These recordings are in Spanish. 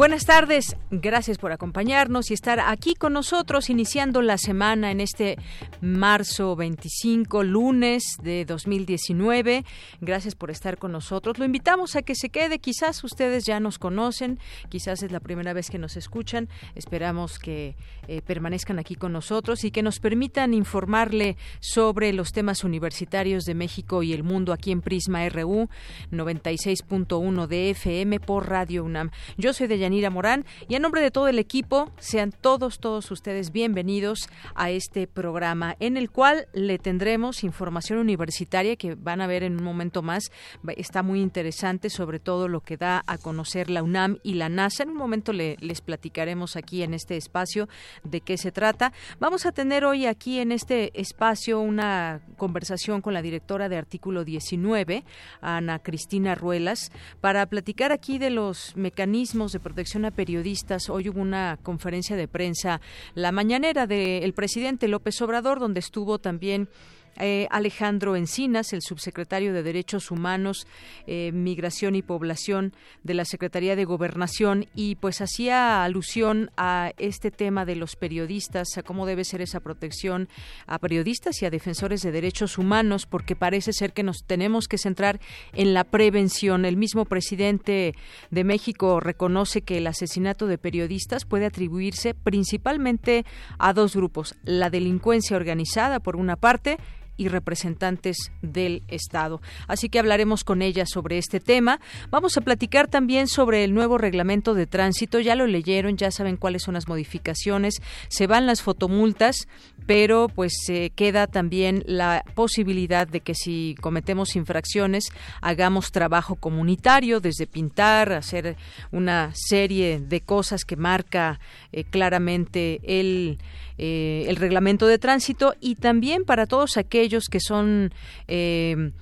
Buenas tardes, gracias por acompañarnos y estar aquí con nosotros iniciando la semana en este marzo 25, lunes de 2019. Gracias por estar con nosotros. Lo invitamos a que se quede, quizás ustedes ya nos conocen, quizás es la primera vez que nos escuchan. Esperamos que eh, permanezcan aquí con nosotros y que nos permitan informarle sobre los temas universitarios de México y el mundo aquí en Prisma RU 96.1 de FM por Radio UNAM. Yo soy de Yanira Morán y en nombre de todo el equipo, sean todos, todos ustedes bienvenidos a este programa en el cual le tendremos información universitaria que van a ver en un momento más. Está muy interesante sobre todo lo que da a conocer la UNAM y la NASA. En un momento les platicaremos aquí en este espacio de qué se trata. Vamos a tener hoy aquí en este espacio una conversación con la directora de Artículo 19, Ana Cristina Ruelas, para platicar aquí de los mecanismos de protección a periodistas. Hoy hubo una conferencia de prensa, la mañanera del presidente López Obrador, donde estuvo también eh, Alejandro Encinas, el subsecretario de Derechos Humanos, eh, Migración y Población de la Secretaría de Gobernación, y pues hacía alusión a este tema de los periodistas, a cómo debe ser esa protección a periodistas y a defensores de derechos humanos, porque parece ser que nos tenemos que centrar en la prevención. El mismo presidente de México reconoce que el asesinato de periodistas puede atribuirse principalmente a dos grupos, la delincuencia organizada por una parte, y representantes del Estado. Así que hablaremos con ella sobre este tema. Vamos a platicar también sobre el nuevo reglamento de tránsito. Ya lo leyeron, ya saben cuáles son las modificaciones. Se van las fotomultas, pero pues se queda también la posibilidad de que si cometemos infracciones hagamos trabajo comunitario, desde pintar, hacer una serie de cosas que marca eh, claramente el eh, el reglamento de tránsito y también para todos aquellos que son eh,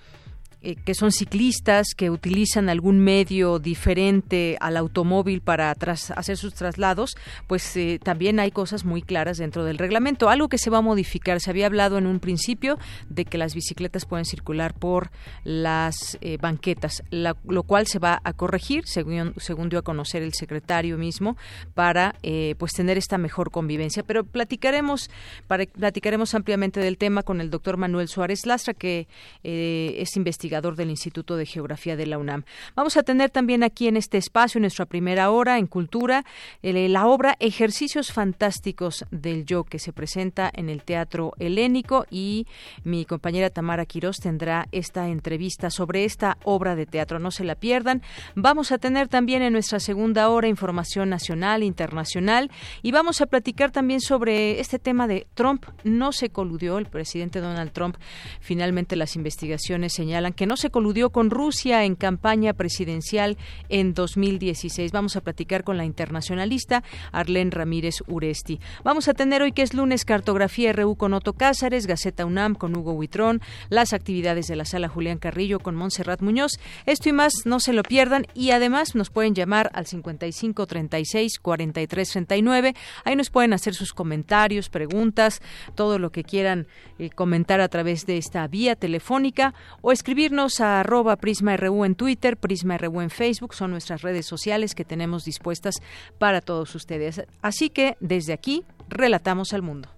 eh, que son ciclistas, que utilizan algún medio diferente al automóvil para hacer sus traslados, pues eh, también hay cosas muy claras dentro del reglamento. Algo que se va a modificar, se había hablado en un principio de que las bicicletas pueden circular por las eh, banquetas, lo cual se va a corregir, según, dio a conocer el secretario mismo, para pues tener esta mejor convivencia. Pero platicaremos, platicaremos ampliamente del tema con el doctor Manuel Suárez Lastra, que es investigador del Instituto de Geografía de la UNAM. Vamos a tener también aquí en este espacio, en nuestra primera hora, en Cultura, la obra Ejercicios Fantásticos del Yo, que se presenta en el Teatro Helénico y mi compañera Tamara Quirós tendrá esta entrevista sobre esta obra de teatro. No se la pierdan. Vamos a tener también en nuestra segunda hora información nacional, internacional y vamos a platicar también sobre este tema de Trump. No se coludió el presidente Donald Trump. Finalmente las investigaciones señalan que no se coludió con Rusia en campaña presidencial en 2016. Vamos a platicar con la internacionalista Arlene Ramírez Uresti. Vamos a tener hoy que es lunes cartografía RU con Otto Cázares, Gaceta UNAM con Hugo Huitrón, las actividades de la sala Julián Carrillo con Montserrat Muñoz. Esto y más no se lo pierdan y además nos pueden llamar al 55 36 43 39. Ahí nos pueden hacer sus comentarios, preguntas, todo lo que quieran eh, comentar a través de esta vía telefónica o escribir a arroba Prisma RU en Twitter, Prisma RU en Facebook, son nuestras redes sociales que tenemos dispuestas para todos ustedes. Así que desde aquí, relatamos al mundo.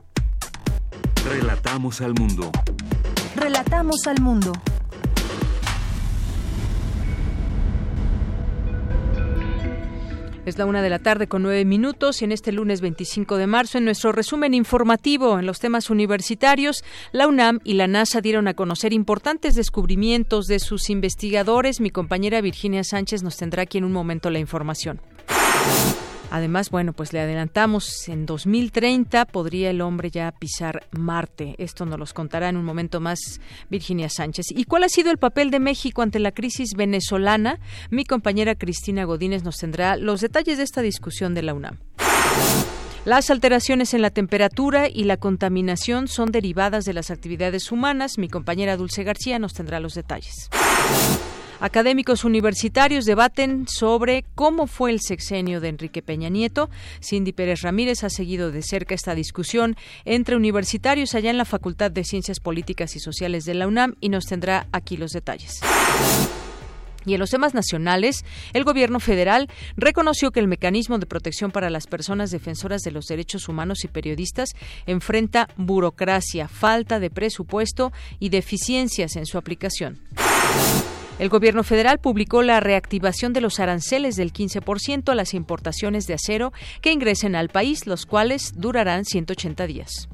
Relatamos al mundo. Relatamos al mundo. Es la una de la tarde con nueve minutos y en este lunes 25 de marzo, en nuestro resumen informativo en los temas universitarios, la UNAM y la NASA dieron a conocer importantes descubrimientos de sus investigadores. Mi compañera Virginia Sánchez nos tendrá aquí en un momento la información. Además, bueno, pues le adelantamos, en 2030 podría el hombre ya pisar Marte. Esto nos los contará en un momento más Virginia Sánchez. ¿Y cuál ha sido el papel de México ante la crisis venezolana? Mi compañera Cristina Godínez nos tendrá los detalles de esta discusión de la UNAM. Las alteraciones en la temperatura y la contaminación son derivadas de las actividades humanas. Mi compañera Dulce García nos tendrá los detalles. Académicos universitarios debaten sobre cómo fue el sexenio de Enrique Peña Nieto. Cindy Pérez Ramírez ha seguido de cerca esta discusión entre universitarios allá en la Facultad de Ciencias Políticas y Sociales de la UNAM y nos tendrá aquí los detalles. Y en los temas nacionales, el gobierno federal reconoció que el mecanismo de protección para las personas defensoras de los derechos humanos y periodistas enfrenta burocracia, falta de presupuesto y deficiencias en su aplicación. El gobierno federal publicó la reactivación de los aranceles del 15% a las importaciones de acero que ingresen al país, los cuales durarán 180 días.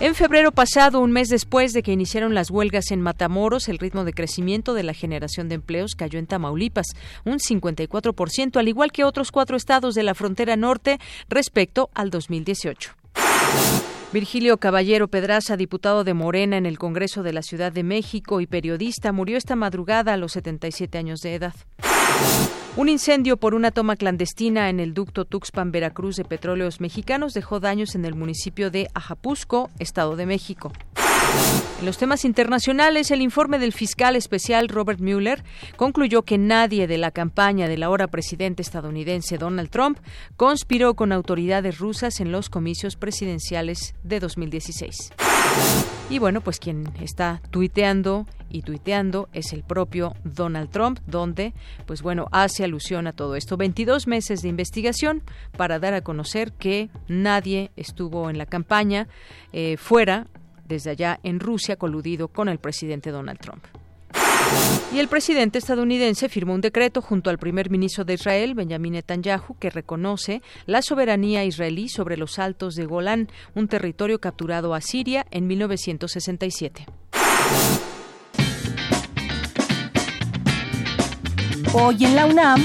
En febrero pasado, un mes después de que iniciaron las huelgas en Matamoros, el ritmo de crecimiento de la generación de empleos cayó en Tamaulipas, un 54%, al igual que otros cuatro estados de la frontera norte respecto al 2018. Virgilio Caballero Pedraza, diputado de Morena en el Congreso de la Ciudad de México y periodista, murió esta madrugada a los 77 años de edad. Un incendio por una toma clandestina en el ducto Tuxpan Veracruz de Petróleos Mexicanos dejó daños en el municipio de Ajapusco, Estado de México. En los temas internacionales, el informe del fiscal especial Robert Mueller concluyó que nadie de la campaña del ahora presidente estadounidense Donald Trump conspiró con autoridades rusas en los comicios presidenciales de 2016. Y bueno, pues quien está tuiteando y tuiteando es el propio Donald Trump, donde, pues bueno, hace alusión a todo esto. 22 meses de investigación para dar a conocer que nadie estuvo en la campaña eh, fuera desde allá en Rusia coludido con el presidente Donald Trump. Y el presidente estadounidense firmó un decreto junto al primer ministro de Israel, Benjamin Netanyahu, que reconoce la soberanía israelí sobre los altos de Golán, un territorio capturado a Siria en 1967. Hoy en la UNAM,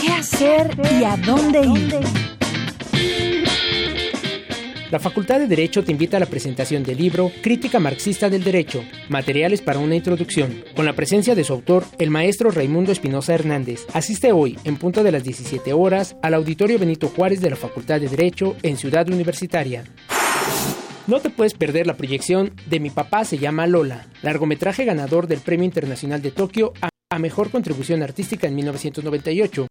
¿qué hacer y a dónde ir? La Facultad de Derecho te invita a la presentación del libro Crítica Marxista del Derecho, Materiales para una Introducción, con la presencia de su autor, el maestro Raimundo Espinosa Hernández. Asiste hoy, en punto de las 17 horas, al Auditorio Benito Juárez de la Facultad de Derecho en Ciudad Universitaria. No te puedes perder la proyección de Mi papá se llama Lola, largometraje ganador del Premio Internacional de Tokio a Mejor Contribución Artística en 1998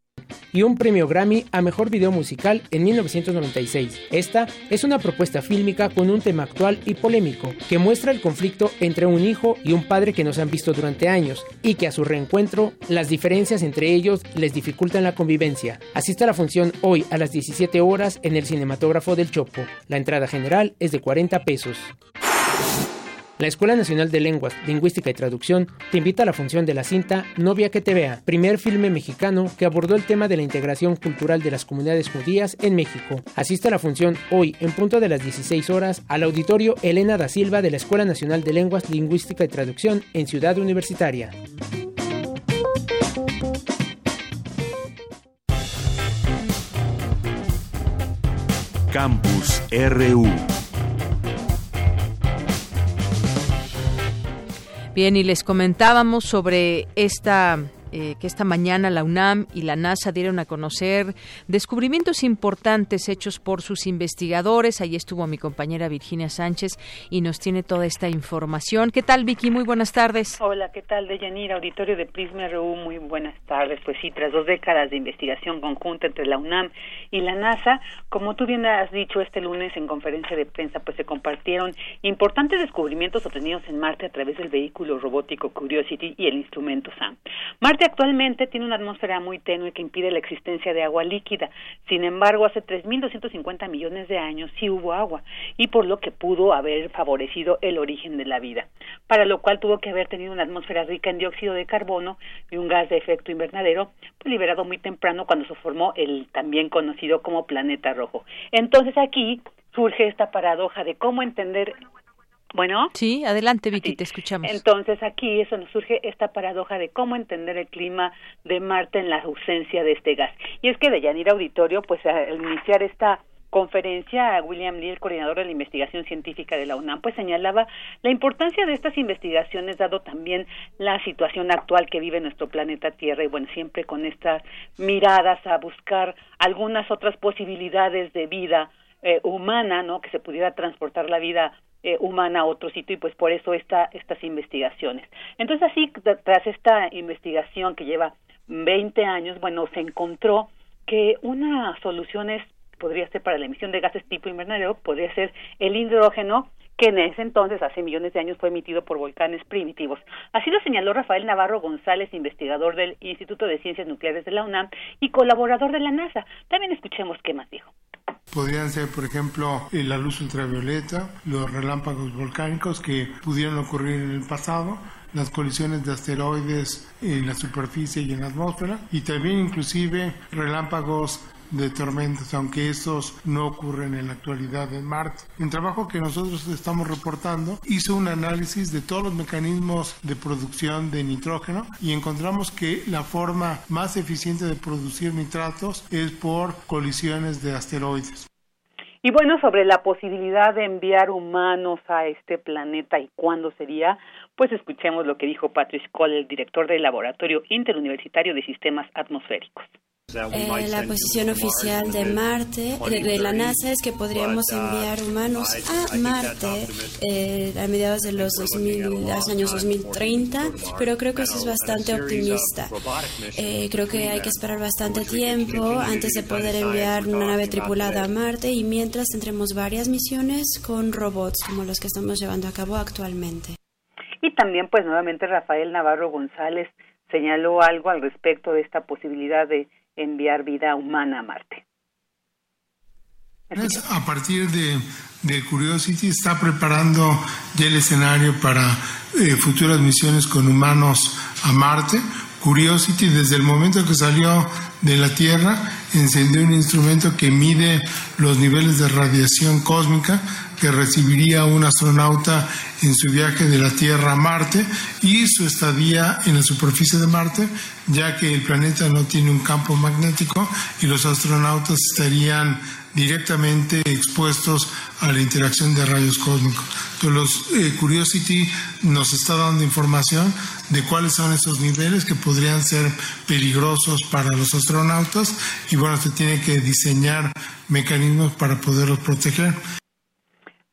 y un premio Grammy a Mejor Video Musical en 1996. Esta es una propuesta fílmica con un tema actual y polémico que muestra el conflicto entre un hijo y un padre que no se han visto durante años y que a su reencuentro las diferencias entre ellos les dificultan la convivencia. Asista a la función hoy a las 17 horas en el cinematógrafo del Chopo. La entrada general es de 40 pesos. La Escuela Nacional de Lenguas, Lingüística y Traducción te invita a la función de la cinta Novia que te vea, primer filme mexicano que abordó el tema de la integración cultural de las comunidades judías en México. Asiste a la función hoy en punto de las 16 horas al auditorio Elena da Silva de la Escuela Nacional de Lenguas, Lingüística y Traducción en Ciudad Universitaria. Campus RU Bien, y les comentábamos sobre esta eh, que esta mañana la UNAM y la NASA dieron a conocer descubrimientos importantes hechos por sus investigadores. Ahí estuvo mi compañera Virginia Sánchez y nos tiene toda esta información. ¿Qué tal, Vicky? Muy buenas tardes. Hola, ¿qué tal, Deyanira? Auditorio de Prisma RU, muy buenas tardes. Pues sí, tras dos décadas de investigación conjunta entre la UNAM y la NASA, como tú bien has dicho este lunes en conferencia de prensa, pues se compartieron importantes descubrimientos obtenidos en Marte a través del vehículo robótico Curiosity y el instrumento SAM. Marte actualmente tiene una atmósfera muy tenue que impide la existencia de agua líquida. Sin embargo, hace 3.250 millones de años sí hubo agua y por lo que pudo haber favorecido el origen de la vida, para lo cual tuvo que haber tenido una atmósfera rica en dióxido de carbono y un gas de efecto invernadero pues, liberado muy temprano cuando se formó el también conocido como planeta rojo. Entonces aquí surge esta paradoja de cómo entender Bueno. Sí, adelante Vicky, te escuchamos. Entonces aquí eso nos surge esta paradoja de cómo entender el clima de Marte en la ausencia de este gas. Y es que de Yanira Auditorio, pues al iniciar esta conferencia, William Lee, el coordinador de la investigación científica de la UNAM, pues señalaba la importancia de estas investigaciones, dado también la situación actual que vive nuestro planeta Tierra, y bueno, siempre con estas miradas a buscar algunas otras posibilidades de vida eh, humana, ¿no? Que se pudiera transportar la vida eh, humana a otro sitio y pues por eso esta, estas investigaciones. Entonces así, tras esta investigación que lleva 20 años, bueno, se encontró que una solución es podría ser para la emisión de gases tipo invernadero, podría ser el hidrógeno que en ese entonces, hace millones de años, fue emitido por volcanes primitivos. Así lo señaló Rafael Navarro González, investigador del Instituto de Ciencias Nucleares de la UNAM y colaborador de la NASA. También escuchemos qué más dijo. Podrían ser, por ejemplo, la luz ultravioleta, los relámpagos volcánicos que pudieron ocurrir en el pasado, las colisiones de asteroides en la superficie y en la atmósfera, y también inclusive relámpagos de tormentas, aunque estos no ocurren en la actualidad en Marte. El trabajo que nosotros estamos reportando hizo un análisis de todos los mecanismos de producción de nitrógeno y encontramos que la forma más eficiente de producir nitratos es por colisiones de asteroides. Y bueno, sobre la posibilidad de enviar humanos a este planeta y cuándo sería, pues escuchemos lo que dijo Patrick Cole, el director del Laboratorio Interuniversitario de Sistemas Atmosféricos. Eh, la posición oficial de Marte, de, la NASA, es que podríamos enviar humanos a Marte eh, a mediados de los, 2000, los años 2030, pero creo que eso es bastante optimista. Eh, creo que hay que esperar bastante tiempo antes de poder enviar una nave tripulada a Marte y mientras tendremos varias misiones con robots como los que estamos llevando a cabo actualmente. Y también, pues nuevamente, Rafael Navarro González señaló algo al respecto de esta posibilidad de enviar vida humana a Marte. A partir de, de, Curiosity está preparando ya el escenario para eh, futuras misiones con humanos a Marte. Curiosity desde el momento que salió de la Tierra encendió un instrumento que mide los niveles de radiación cósmica que recibiría un astronauta en su viaje de la Tierra a Marte y su estadía en la superficie de Marte, ya que el planeta no tiene un campo magnético y los astronautas estarían directamente expuestos a la interacción de rayos cósmicos. Entonces, los, eh, Curiosity nos está dando información de cuáles son esos niveles que podrían ser peligrosos para los astronautas y bueno, se tiene que diseñar mecanismos para poderlos proteger.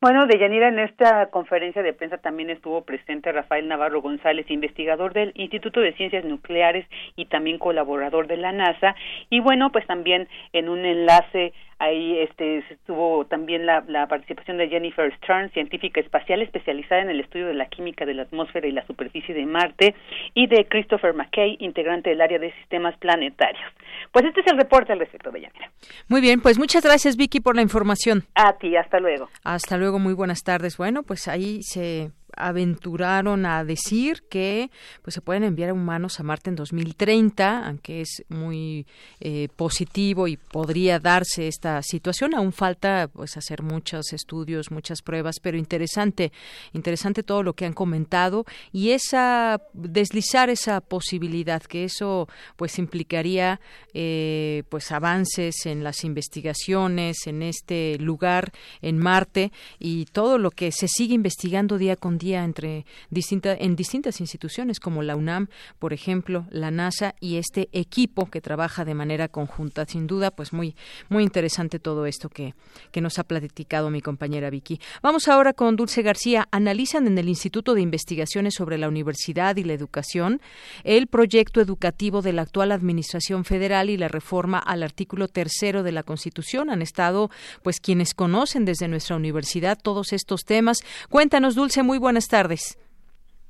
Bueno, Deyanira, en esta conferencia de prensa también estuvo presente Rafael Navarro González, investigador del Instituto de Ciencias Nucleares y también colaborador de la NASA. Y bueno, pues también en un enlace Ahí este, estuvo también la, la, participación de Jennifer Stern, científica espacial especializada en el estudio de la química de la atmósfera y la superficie de Marte, y de Christopher McKay, integrante del área de sistemas planetarios. Pues este es el reporte al respecto, Yanira. Muy bien, pues muchas gracias, Vicky, por la información. A ti, hasta luego. Hasta luego, muy buenas tardes. Bueno, pues ahí se aventuraron a decir que pues se pueden enviar humanos a Marte en 2030, aunque es muy eh, positivo y podría darse esta situación. Aún falta pues hacer muchos estudios, muchas pruebas, pero interesante, interesante todo lo que han comentado y esa deslizar esa posibilidad que eso pues implicaría eh, pues avances en las investigaciones en este lugar en Marte y todo lo que se sigue investigando día con día entre distinta, en distintas instituciones como la UNAM, por ejemplo, la NASA y este equipo que trabaja de manera conjunta. Sin duda, pues muy, muy interesante todo esto que, que nos ha platicado mi compañera Vicky. Vamos ahora con Dulce García. Analizan en el Instituto de Investigaciones sobre la Universidad y la Educación el proyecto educativo de la actual Administración Federal y la reforma al artículo tercero de la Constitución. Han estado, pues, quienes conocen desde nuestra universidad todos estos temas. Cuéntanos, Dulce, muy buenas tardes.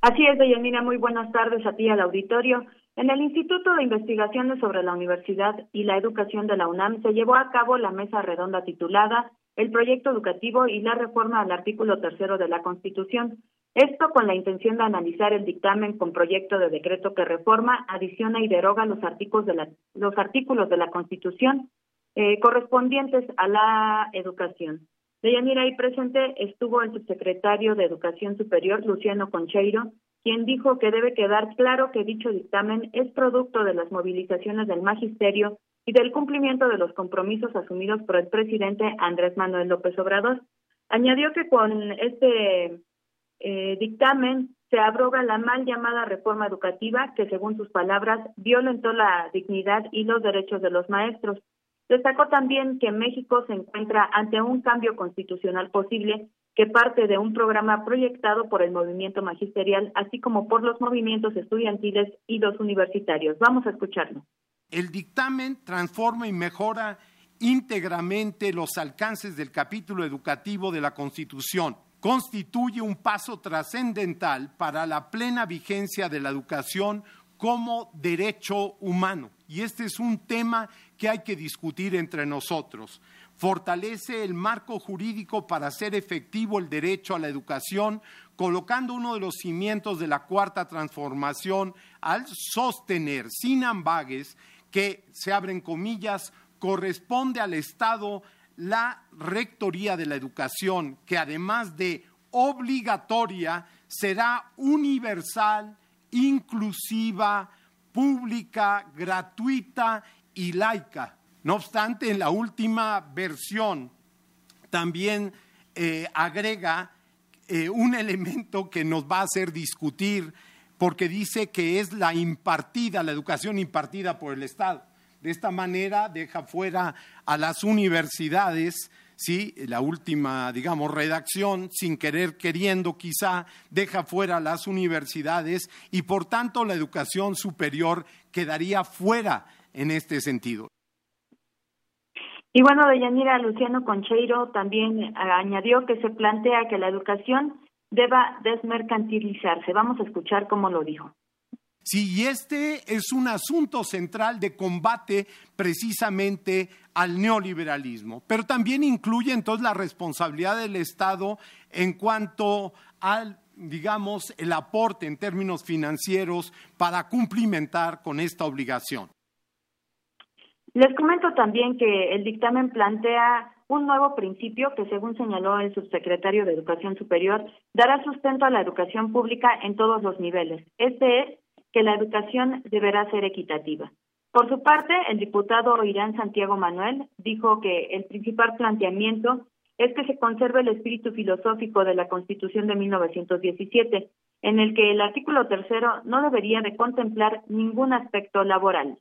Así es, Deyanira, muy buenas tardes a ti al auditorio. En el Instituto de Investigaciones sobre la Universidad y la Educación de la UNAM se llevó a cabo la mesa redonda titulada El proyecto educativo y la reforma al artículo tercero de la Constitución. Esto con la intención de analizar el dictamen con proyecto de decreto que reforma, adiciona y deroga los artículos de la, los artículos de la Constitución eh, correspondientes a la educación. Deyanira, ahí presente estuvo el subsecretario de Educación Superior, Luciano Concheiro, quien dijo que debe quedar claro que dicho dictamen es producto de las movilizaciones del magisterio y del cumplimiento de los compromisos asumidos por el presidente Andrés Manuel López Obrador. Añadió que con este eh, dictamen se abroga la mal llamada reforma educativa que, según sus palabras, violentó la dignidad y los derechos de los maestros. Destacó también que México se encuentra ante un cambio constitucional posible que parte de un programa proyectado por el movimiento magisterial, así como por los movimientos estudiantiles y los universitarios. Vamos a escucharlo. El dictamen transforma y mejora íntegramente los alcances del capítulo educativo de la Constitución. Constituye un paso trascendental para la plena vigencia de la educación como derecho humano. Y este es un tema que hay que discutir entre nosotros. Fortalece el marco jurídico para hacer efectivo el derecho a la educación, colocando uno de los cimientos de la cuarta transformación al sostener sin ambagues que, se abren comillas, corresponde al Estado la rectoría de la educación, que además de obligatoria, será universal, inclusiva, pública, gratuita y laica. No obstante, en la última versión también eh, agrega eh, un elemento que nos va a hacer discutir porque dice que es la impartida, la educación impartida por el Estado. De esta manera deja fuera a las universidades, ¿sí? la última, digamos, redacción, sin querer queriendo quizá, deja fuera las universidades y por tanto la educación superior quedaría fuera en este sentido. Y bueno, Deyanira Luciano Concheiro también añadió que se plantea que la educación deba desmercantilizarse. Vamos a escuchar cómo lo dijo. Sí, este es un asunto central de combate precisamente al neoliberalismo, pero también incluye entonces la responsabilidad del Estado en cuanto al digamos, el aporte en términos financieros para cumplimentar con esta obligación. Les comento también que el dictamen plantea un nuevo principio que, según señaló el subsecretario de Educación Superior, dará sustento a la educación pública en todos los niveles. Este es que la educación deberá ser equitativa. Por su parte, el diputado Irán Santiago Manuel dijo que el principal planteamiento es que se conserve el espíritu filosófico de la Constitución de 1917, en el que el artículo tercero no debería de contemplar ningún aspecto laboral.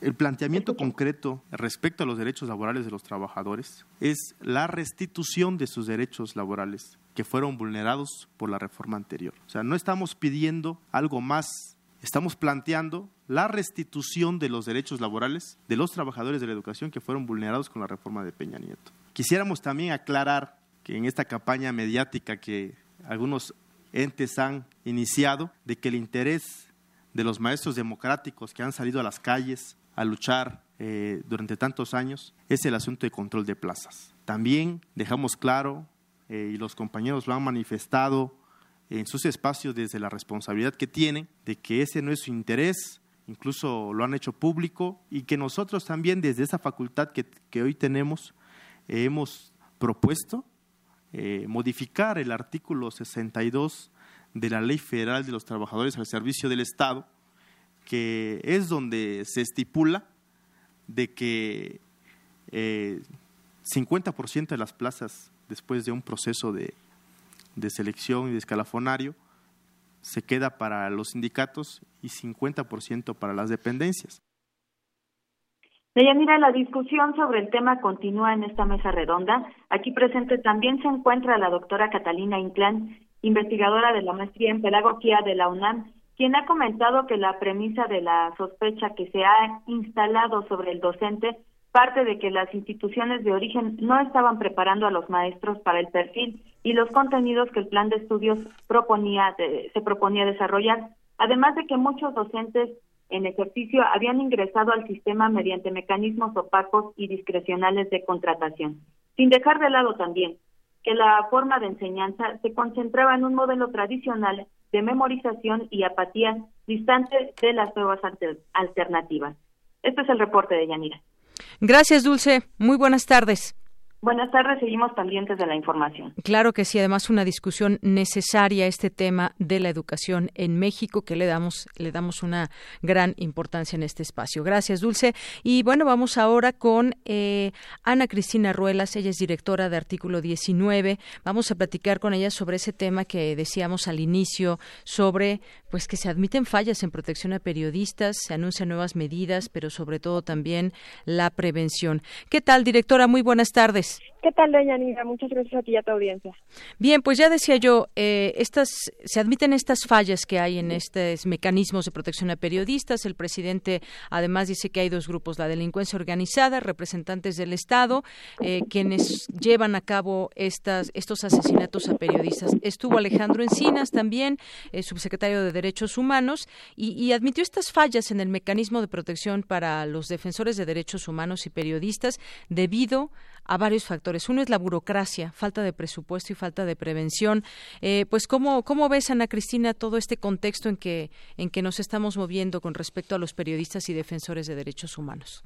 El planteamiento concreto respecto a los derechos laborales de los trabajadores es la restitución de sus derechos laborales que fueron vulnerados por la reforma anterior. O sea, no estamos pidiendo algo más, estamos planteando la restitución de los derechos laborales de los trabajadores de la educación que fueron vulnerados con la reforma de Peña Nieto. Quisiéramos también aclarar que en esta campaña mediática que algunos entes han iniciado, de que el interés de los maestros democráticos que han salido a las calles a luchar eh, durante tantos años es el asunto de control de plazas. También dejamos claro eh, y los compañeros lo han manifestado en sus espacios desde la responsabilidad que tienen de que ese no es su interés, incluso lo han hecho público y que nosotros también desde esa facultad que, hoy tenemos hemos propuesto eh, modificar el artículo 62 de la Ley Federal de los Trabajadores al Servicio del Estado, que es donde se estipula de que eh, 50% de las plazas después de un proceso de, selección y de escalafonario, se queda para los sindicatos y 50% para las dependencias. Deyanira, la discusión sobre el tema continúa en esta mesa redonda. Aquí presente también se encuentra la doctora Catalina Inclán, investigadora de la maestría en pedagogía de la UNAM, quien ha comentado que la premisa de la sospecha que se ha instalado sobre el docente parte de que las instituciones de origen no estaban preparando a los maestros para el perfil y los contenidos que el plan de estudios proponía se proponía desarrollar, además de que muchos docentes en ejercicio habían ingresado al sistema mediante mecanismos opacos y discrecionales de contratación, sin dejar de lado también que la forma de enseñanza se concentraba en un modelo tradicional de memorización y apatía distante de las nuevas alternativas. Este es el reporte de Yanira. Gracias, Dulce. Muy buenas tardes. Buenas tardes, seguimos pendientes de la información. Claro que sí, además una discusión necesaria este tema de la educación en México que le damos le damos una gran importancia en este espacio. Gracias, Dulce. Y bueno, vamos ahora con eh, Ana Cristina Ruelas, ella es directora de Artículo 19. Vamos a platicar con ella sobre ese tema que decíamos al inicio sobre pues que se admiten fallas en protección a periodistas, se anuncian nuevas medidas, pero sobre todo también la prevención. ¿Qué tal, directora? Muy buenas tardes. ¿Qué tal, doña Nina? Muchas gracias a ti y a tu audiencia. Bien, pues ya decía yo, eh, estas, se admiten estas fallas que hay en estos mecanismos de protección a periodistas. El presidente además dice que hay dos grupos, la delincuencia organizada, representantes del Estado, eh, quienes llevan a cabo estas, estos asesinatos a periodistas. Estuvo Alejandro Encinas también, eh, subsecretario de Derechos Humanos, y, y admitió estas fallas en el mecanismo de protección para los defensores de derechos humanos y periodistas debido a varios factores. Uno es la burocracia, falta de presupuesto y falta de prevención. Eh, pues, ¿cómo, ¿cómo ves, Ana Cristina, todo este contexto en que, en que nos estamos moviendo con respecto a los periodistas y defensores de derechos humanos?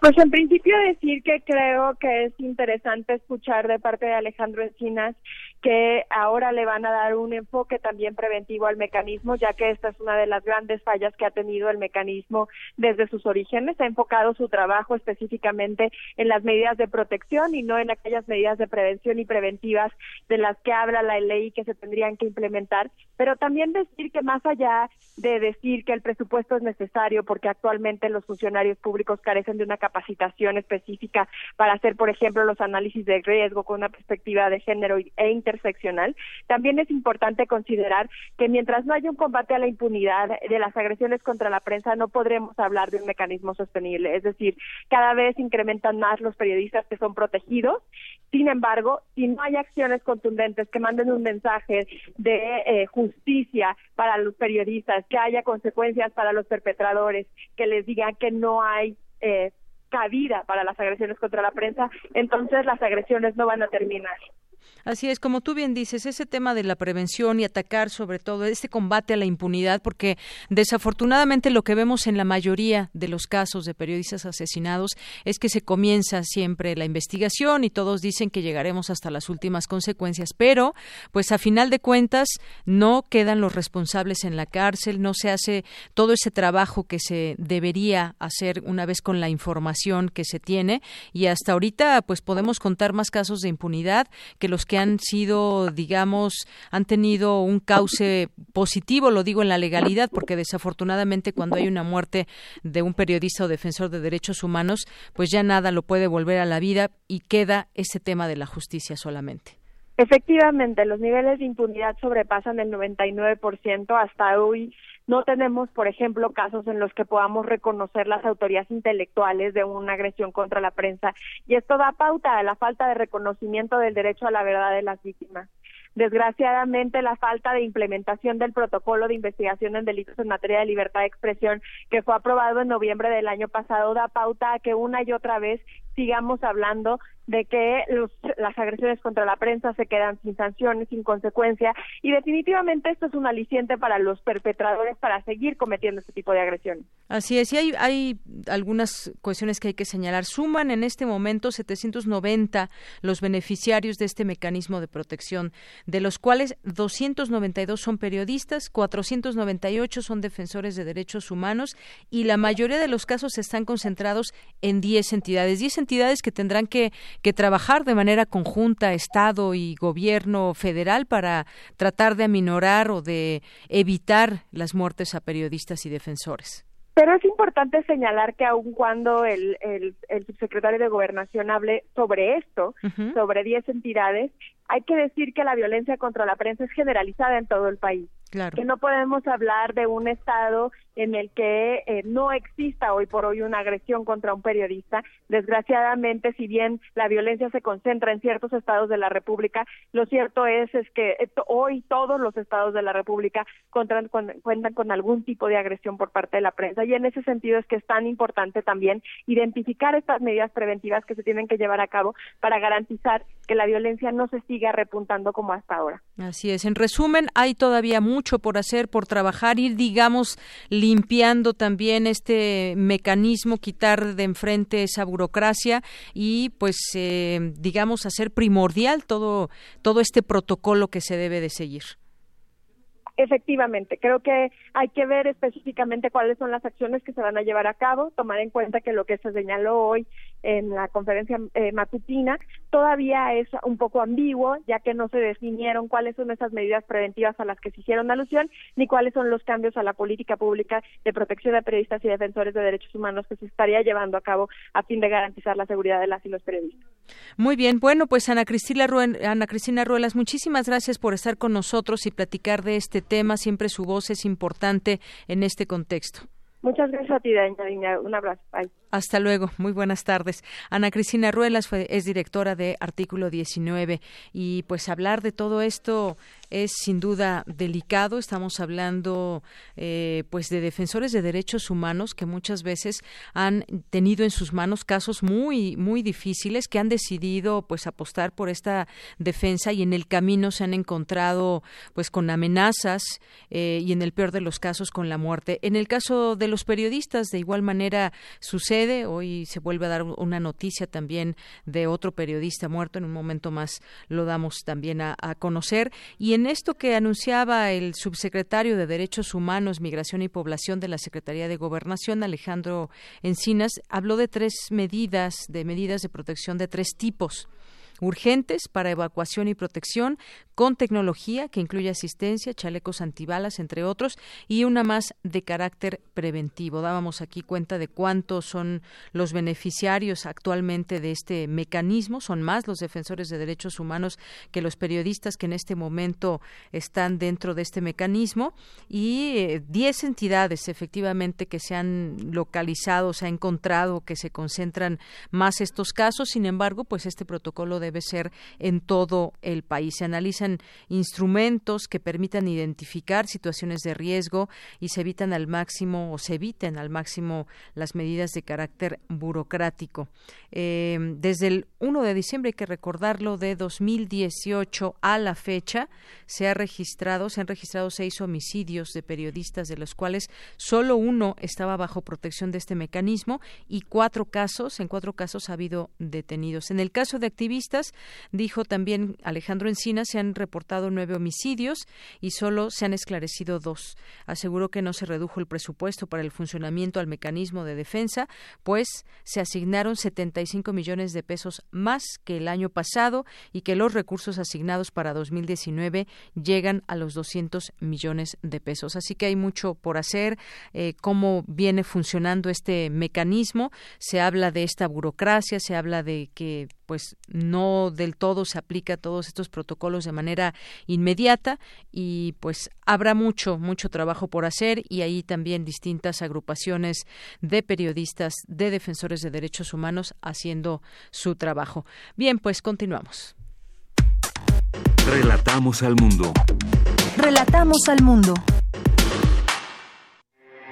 Pues en principio decir que creo que es interesante escuchar de parte de Alejandro Encinas que ahora le van a dar un enfoque también preventivo al mecanismo, ya que esta es una de las grandes fallas que ha tenido el mecanismo desde sus orígenes. Ha enfocado su trabajo específicamente en las medidas de protección y no en aquellas medidas de prevención y preventivas de las que habla la ley que se tendrían que implementar. Pero también decir que más allá de decir que el presupuesto es necesario porque actualmente los funcionarios públicos carecen de una capacitación específica para hacer, por ejemplo, los análisis de riesgo con una perspectiva de género e interseccional, también es importante considerar que mientras no haya un combate a la impunidad de las agresiones contra la prensa, no podremos hablar de un mecanismo sostenible. Es decir, cada vez incrementan más los periodistas que son protegidos. Sin embargo, si no hay acciones contundentes que manden un mensaje de eh, justicia para los periodistas, que haya consecuencias para los perpetradores, que les digan que no hay eh, cabida para las agresiones contra la prensa, entonces las agresiones no van a terminar. Así es, como tú bien dices, ese tema de la prevención y atacar sobre todo este combate a la impunidad, porque desafortunadamente lo que vemos en la mayoría de los casos de periodistas asesinados es que se comienza siempre la investigación y todos dicen que llegaremos hasta las últimas consecuencias, pero pues a final de cuentas no quedan los responsables en la cárcel, no se hace todo ese trabajo que se debería hacer una vez con la información que se tiene y hasta ahorita pues podemos contar más casos de impunidad que los que han sido, digamos, han tenido un cauce positivo, lo digo en la legalidad, porque desafortunadamente cuando hay una muerte de un periodista o defensor de derechos humanos, pues ya nada lo puede volver a la vida y queda ese tema de la justicia solamente. Efectivamente, los niveles de impunidad sobrepasan el 99% hasta hoy. No tenemos, por ejemplo, casos en los que podamos reconocer las autoridades intelectuales de una agresión contra la prensa y esto da pauta a la falta de reconocimiento del derecho a la verdad de las víctimas. Desgraciadamente, la falta de implementación del protocolo de investigación en delitos en materia de libertad de expresión que fue aprobado en noviembre del año pasado da pauta a que una y otra vez sigamos hablando de que las agresiones contra la prensa se quedan sin sanciones, sin consecuencia, y definitivamente esto es un aliciente para los perpetradores para seguir cometiendo este tipo de agresiones. Así es, y hay, hay algunas cuestiones que hay que señalar. Suman en este momento 790 los beneficiarios de este mecanismo de protección, de los cuales 292 son periodistas, 498 son defensores de derechos humanos y la mayoría de los casos están concentrados en 10 entidades, 10 entidades que tendrán que que trabajar de manera conjunta Estado y Gobierno federal para tratar de aminorar o de evitar las muertes a periodistas y defensores. Pero es importante señalar que aun cuando el, el, subsecretario de Gobernación hable sobre esto, sobre 10 entidades, hay que decir que la violencia contra la prensa es generalizada en todo el país. Que no podemos hablar de un estado en el que eh, no exista hoy por hoy una agresión contra un periodista. Desgraciadamente, si bien la violencia se concentra en ciertos estados de la República, lo cierto es, es que eh, hoy todos los estados de la República cuentan con algún tipo de agresión por parte de la prensa. Y en ese sentido es que es tan importante también identificar estas medidas preventivas que se tienen que llevar a cabo para garantizar que la violencia no se siga repuntando como hasta ahora. Así es. En resumen, hay todavía mucho mucho por hacer, por trabajar, ir, digamos, limpiando también este mecanismo, quitar de enfrente esa burocracia y, pues, eh, digamos, hacer primordial todo, todo este protocolo que se debe de seguir. Efectivamente, creo que hay que ver específicamente cuáles son las acciones que se van a llevar a cabo, tomar en cuenta que lo que se señaló hoy en la conferencia eh, matutina todavía es un poco ambiguo, ya que no se definieron cuáles son esas medidas preventivas a las que se hicieron alusión, ni cuáles son los cambios a la política pública de protección de periodistas y defensores de derechos humanos que se estaría llevando a cabo a fin de garantizar la seguridad de las y los periodistas. Muy bien, bueno, pues Ana Cristina, Ana Cristina Ruelas, muchísimas gracias por estar con nosotros y platicar de este tema. Siempre su voz es importante en este contexto. Muchas gracias a ti, Daniela. Un abrazo. Hasta luego. Muy buenas tardes. Ana Cristina Ruelas fue, es directora de Artículo 19 y pues hablar de todo esto es sin duda delicado. Estamos hablando eh, pues de defensores de derechos humanos que muchas veces han tenido en sus manos casos muy muy difíciles que han decidido pues apostar por esta defensa y en el camino se han encontrado pues con amenazas eh, y en el peor de los casos con la muerte. En el caso de los periodistas de igual manera sucede. Hoy se vuelve a dar una noticia también de otro periodista muerto. En un momento más lo damos también a, a conocer y en esto que anunciaba el subsecretario de Derechos Humanos, Migración y Población de la Secretaría de Gobernación, Alejandro Encinas, habló de tres medidas, de medidas de protección de tres tipos urgentes para evacuación y protección, con tecnología que incluye asistencia, chalecos antibalas, entre otros, y una más de carácter preventivo. Dábamos aquí cuenta de cuántos son los beneficiarios actualmente de este mecanismo. Son más los defensores de derechos humanos que los periodistas que en este momento están dentro de este mecanismo y 10 eh, entidades efectivamente que se han localizado, se ha encontrado que se concentran más estos casos. Sin embargo, pues este protocolo debe ser en todo el país. Se analizan instrumentos que permitan identificar situaciones de riesgo y se evitan al máximo o se eviten al máximo las medidas de carácter burocrático. Eh, desde el 1 de diciembre, hay que recordarlo, de 2018 a la fecha, se ha registrado, se han registrado seis homicidios de periodistas, de los cuales solo uno estaba bajo protección de este mecanismo y cuatro casos, en cuatro casos ha habido detenidos. En el caso de activistas, Dijo también Alejandro Encina, se han reportado nueve homicidios y solo se han esclarecido dos. Aseguró que no se redujo el presupuesto para el funcionamiento al mecanismo de defensa, pues se asignaron 75 millones de pesos más que el año pasado y que los recursos asignados para 2019 llegan a los 200 millones de pesos. Así que hay mucho por hacer, eh, cómo viene funcionando este mecanismo. Se habla de esta burocracia, se habla de que pues no del todo se aplica todos estos protocolos de manera inmediata y pues habrá mucho mucho trabajo por hacer y ahí también distintas agrupaciones de periodistas de defensores de derechos humanos haciendo su trabajo. Bien, pues continuamos. Relatamos al mundo. Relatamos al mundo.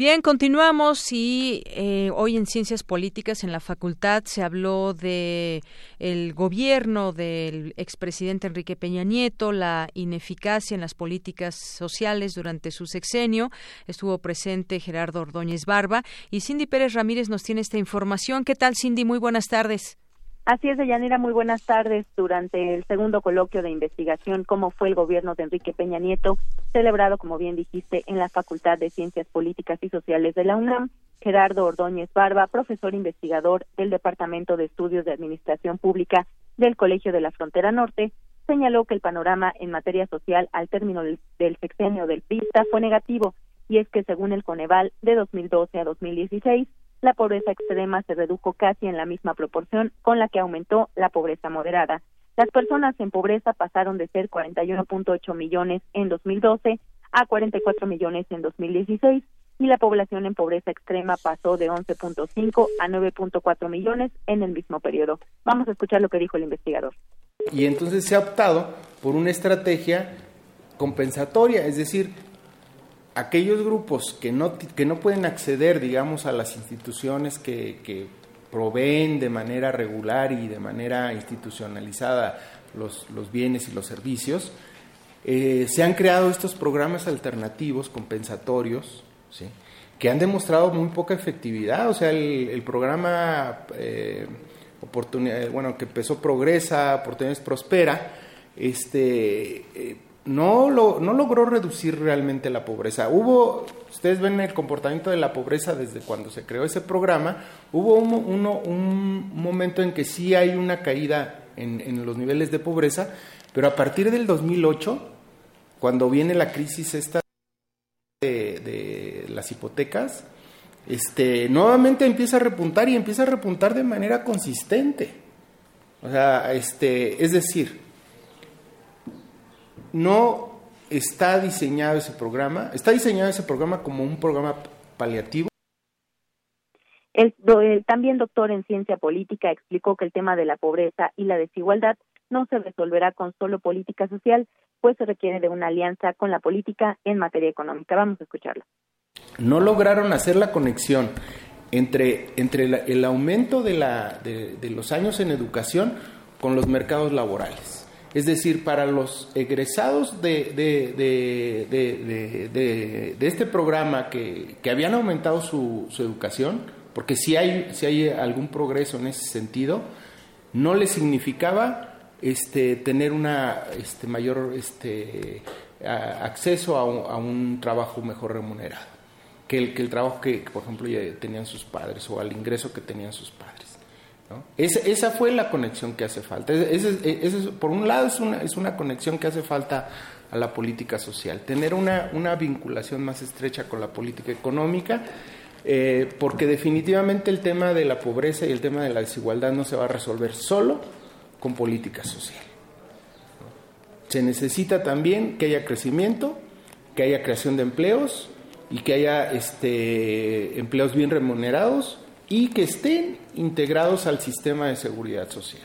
Bien, continuamos y eh, hoy en Ciencias Políticas en la facultad se habló de el gobierno del expresidente Enrique Peña Nieto, la ineficacia en las políticas sociales durante su sexenio. Estuvo presente Gerardo Ordóñez Barba y Cindy Pérez Ramírez nos tiene esta información. ¿Qué tal, Cindy? Muy buenas tardes. Así es, Deyanira, muy buenas tardes. Durante el segundo coloquio de investigación, cómo fue el gobierno de Enrique Peña Nieto, celebrado, como bien dijiste, en la Facultad de Ciencias Políticas y Sociales de la UNAM, Gerardo Ordóñez Barba, profesor investigador del Departamento de Estudios de Administración Pública del Colegio de la Frontera Norte, señaló que el panorama en materia social al término del, sexenio del PISTA fue negativo, y es que según el Coneval de 2012 a 2016, la pobreza extrema se redujo casi en la misma proporción con la que aumentó la pobreza moderada. Las personas en pobreza pasaron de ser 41.8 millones en 2012 a 44 millones en 2016 y la población en pobreza extrema pasó de 11.5 a 9.4 millones en el mismo periodo. Vamos a escuchar lo que dijo el investigador. Y entonces se ha optado por una estrategia compensatoria, es decir, aquellos grupos que no, que no pueden acceder, digamos, a las instituciones que, que proveen de manera regular y de manera institucionalizada los, los bienes y los servicios, eh, se han creado estos programas alternativos compensatorios ¿sí? que han demostrado muy poca efectividad. O sea, el, programa eh, oportunidad, bueno, que empezó Progresa, Oportunidades Prospera, este, eh, no, lo, no logró reducir realmente la pobreza. Hubo, ustedes ven el comportamiento de la pobreza desde cuando se creó ese programa, hubo un, un momento en que sí hay una caída en, en los niveles de pobreza, pero a partir del 2008, cuando viene la crisis esta de, las hipotecas, este, nuevamente empieza a repuntar y empieza a repuntar de manera consistente. O sea, este, es decir, no está diseñado ese programa, está diseñado ese programa como un programa paliativo. El, también doctor en ciencia política explicó que el tema de la pobreza y la desigualdad no se resolverá con solo política social, pues se requiere de una alianza con la política en materia económica. Vamos a escucharlo. No lograron hacer la conexión entre, entre el aumento de, la, de, los años en educación con los mercados laborales. Es decir, para los egresados de, de, este programa que, habían aumentado su, educación, porque si hay, hay algún progreso en ese sentido, no les significaba este, tener una este, mayor este, acceso a un, trabajo mejor remunerado que el, que el trabajo que, por ejemplo, tenían sus padres o al ingreso que tenían sus padres. ¿No? esa fue la conexión que hace falta. por un lado, es una, es una conexión que hace falta a la política social, tener una, una vinculación más estrecha con la política económica. Eh, porque definitivamente el tema de la pobreza y el tema de la desigualdad no se va a resolver solo con política social. Se necesita también que haya crecimiento, que haya creación de empleos y que haya este, empleos bien remunerados y que estén integrados al sistema de seguridad social.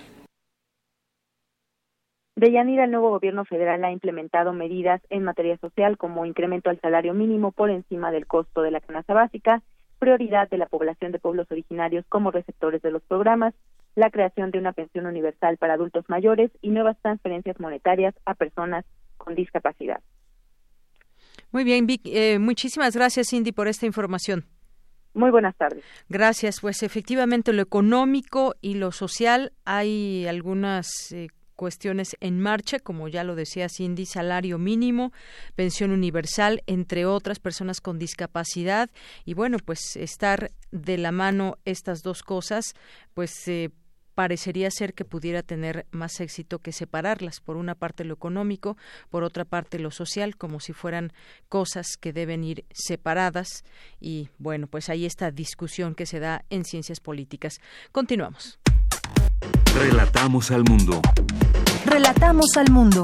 De Yanira, el nuevo gobierno federal ha implementado medidas en materia social como incremento al salario mínimo por encima del costo de la canasta básica, prioridad de la población de pueblos originarios como receptores de los programas, la creación de una pensión universal para adultos mayores y nuevas transferencias monetarias a personas con discapacidad. Muy bien, Vic, eh, muchísimas gracias, Cindy, por esta información. Muy buenas tardes. Gracias. Pues efectivamente lo económico y lo social hay algunas eh, cuestiones en marcha, como ya lo decía Cindy, salario mínimo, pensión universal, entre otras personas con discapacidad. Y bueno, pues estar de la mano estas dos cosas, pues eh, parecería ser que pudiera tener más éxito que separarlas, por una parte lo económico, por otra parte lo social, como si fueran cosas que deben ir separadas. Y bueno, pues ahí esta discusión que se da en ciencias políticas. Continuamos. Relatamos al mundo. Relatamos al mundo.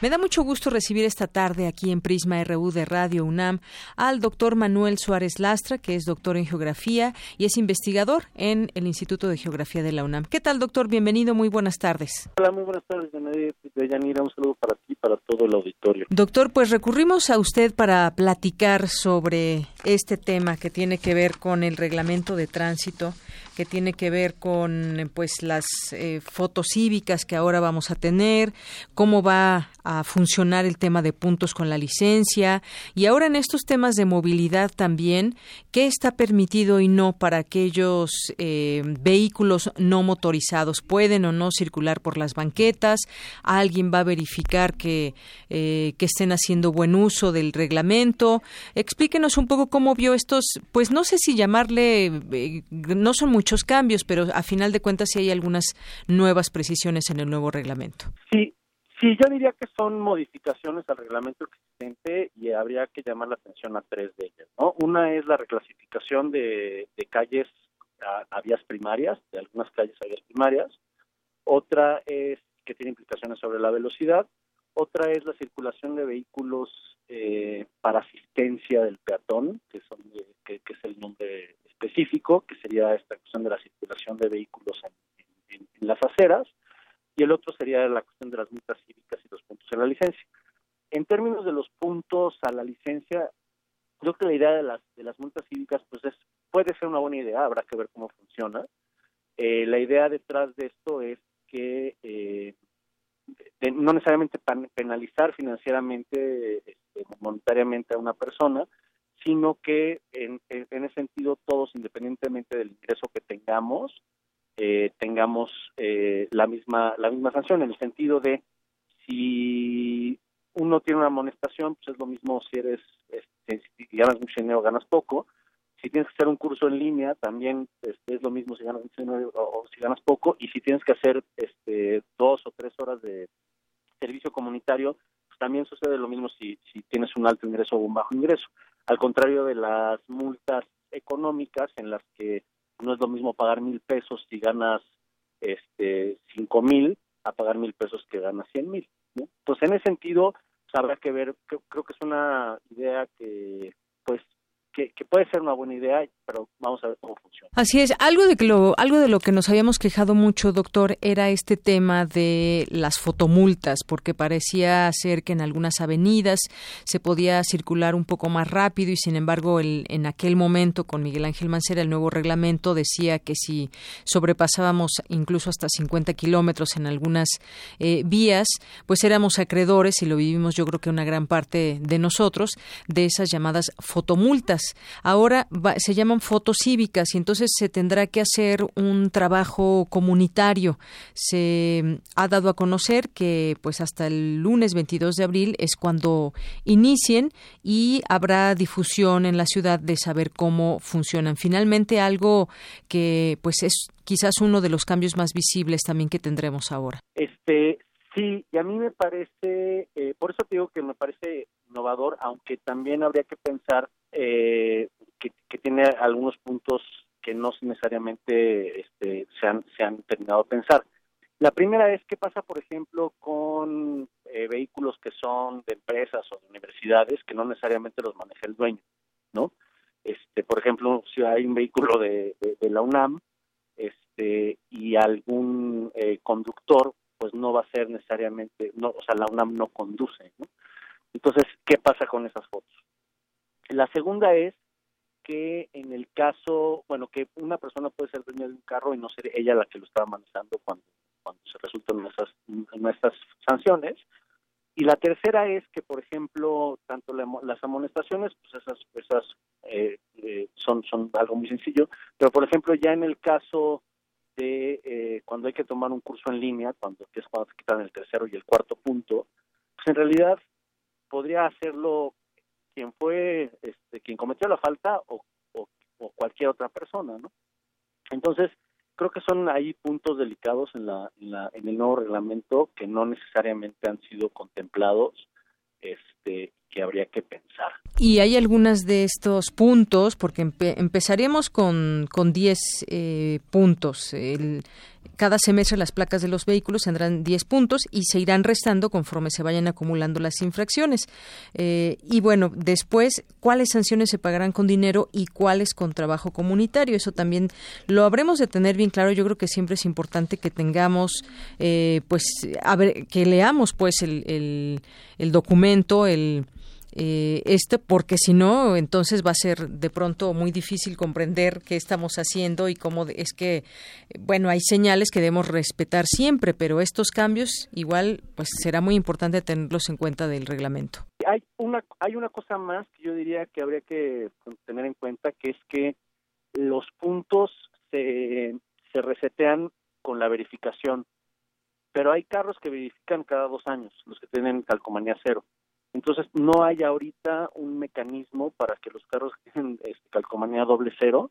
Me da mucho gusto recibir esta tarde aquí en Prisma RU de Radio UNAM al doctor Manuel Suárez Lastra, que es doctor en geografía y es investigador en el Instituto de Geografía de la UNAM. ¿Qué tal, doctor? Bienvenido, muy buenas tardes. Hola, muy buenas tardes, Yanira. Un saludo para ti y para todo el auditorio. Doctor, pues recurrimos a usted para platicar sobre este tema que tiene que ver con el reglamento de tránsito que tiene que ver con pues las eh, fotos cívicas que ahora vamos a tener, cómo va a funcionar el tema de puntos con la licencia y ahora en estos temas de movilidad también, qué está permitido y no para aquellos eh, vehículos no motorizados, pueden o no circular por las banquetas, alguien va a verificar que, eh, que estén haciendo buen uso del reglamento. Explíquenos un poco cómo vio estos, pues no sé si llamarle, no son muchos cambios, pero a final de cuentas sí hay algunas nuevas precisiones en el nuevo reglamento. Sí, sí, yo diría que son modificaciones al reglamento existente y habría que llamar la atención a tres de ellas. ¿no? Una es la reclasificación de, calles a, vías primarias, de algunas calles a vías primarias. Otra es que tiene implicaciones sobre la velocidad. otra es la circulación de vehículos eh, para asistencia del peatón, que, son, que, es el nombre específico, que sería esta cuestión de la circulación de vehículos en, las aceras, y el otro sería la cuestión de las multas cívicas y los puntos en la licencia. En términos de los puntos a la licencia, creo que la idea de las, de las multas cívicas pues es, puede ser una buena idea, habrá que ver cómo funciona. Eh, la idea detrás de esto es que eh, no necesariamente penalizar financieramente, este, monetariamente a una persona, sino que en, ese sentido todos, independientemente del ingreso que tengamos, eh, tengamos eh, la misma la misma sanción en el sentido de si uno tiene una amonestación, pues es lo mismo si eres este, si ganas mucho dinero ganas poco. Si tienes que hacer un curso en línea, también este, es lo mismo si ganas mucho dinero o, si ganas poco. Y si tienes que hacer este, dos o tres horas de servicio comunitario, pues también sucede lo mismo si tienes un alto ingreso o un bajo ingreso. Al contrario de las multas económicas en las que no es lo mismo pagar mil pesos si ganas este cinco mil a pagar mil pesos que ganas cien mil. ¿no? Pues en ese sentido pues, habrá que ver, creo que es una idea que pues que, puede ser una buena idea, pero vamos a ver cómo funciona. Así es, algo de, lo, algo de lo que nos habíamos quejado mucho, doctor, era este tema de las fotomultas, porque parecía ser que en algunas avenidas se podía circular un poco más rápido y sin embargo el, en aquel momento con Miguel Ángel Mancera el nuevo reglamento decía que si sobrepasábamos incluso hasta 50 kilómetros en algunas eh, vías, pues éramos acreedores y lo vivimos yo creo que una gran parte de nosotros de esas llamadas fotomultas Ahora se llaman fotos cívicas y entonces se tendrá que hacer un trabajo comunitario. Se mm, ha dado a conocer que pues hasta el lunes 22 de abril es cuando inicien y habrá difusión en la ciudad de saber cómo funcionan. Finalmente algo que pues es quizás uno de los cambios más visibles también que tendremos ahora. Este Sí, y a mí me parece, eh, por eso te digo que me parece innovador, aunque también habría que pensar eh, que, tiene algunos puntos que no necesariamente este, se, han, se han terminado de pensar. La primera es qué pasa, por ejemplo, con eh, vehículos que son de empresas o de universidades que no necesariamente los maneja el dueño, ¿no? Este, por ejemplo, si hay un vehículo de, de, la UNAM este, y algún eh, conductor, pues no va a ser necesariamente, no, o sea, la UNAM no conduce, ¿no? Entonces, ¿qué pasa con esas fotos? La segunda es que en el caso, bueno, que una persona puede ser dueña de un carro y no ser ella la que lo estaba manejando cuando, cuando se resultan nuestras, nuestras sanciones. Y la tercera es que, por ejemplo, tanto las amonestaciones, pues esas, esas eh, eh, son, son algo muy sencillo, pero por ejemplo, ya en el caso de eh, cuando hay que tomar un curso en línea, cuando que es cuando se quitan el tercero y el cuarto punto, pues en realidad podría hacerlo quien fue, este, quien cometió la falta o, cualquier otra persona, ¿no? Entonces, creo que son ahí puntos delicados en, la, en, la, en el nuevo reglamento que no necesariamente han sido contemplados este, que habría que pensar. Y hay algunas de estos puntos, porque empezaríamos con, con 10 eh, puntos. Cada semestre las placas de los vehículos tendrán 10 puntos y se irán restando conforme se vayan acumulando las infracciones. Eh, y bueno, después, ¿cuáles sanciones se pagarán con dinero y cuáles con trabajo comunitario? Eso también lo habremos de tener bien claro. Yo creo que siempre es importante que tengamos, eh, pues, que leamos pues el, el, el documento, el eh, este, porque si no, entonces va a ser de pronto muy difícil comprender qué estamos haciendo y cómo es que, bueno, hay señales que debemos respetar siempre, pero estos cambios igual, pues será muy importante tenerlos en cuenta del reglamento. Hay una, hay una cosa más que yo diría que habría que tener en cuenta, que es que los puntos se, se resetean con la verificación, pero hay carros que verifican cada dos años, los que tienen calcomanía cero. Entonces, no hay ahorita un mecanismo para que los carros tienen este, calcomanía doble cero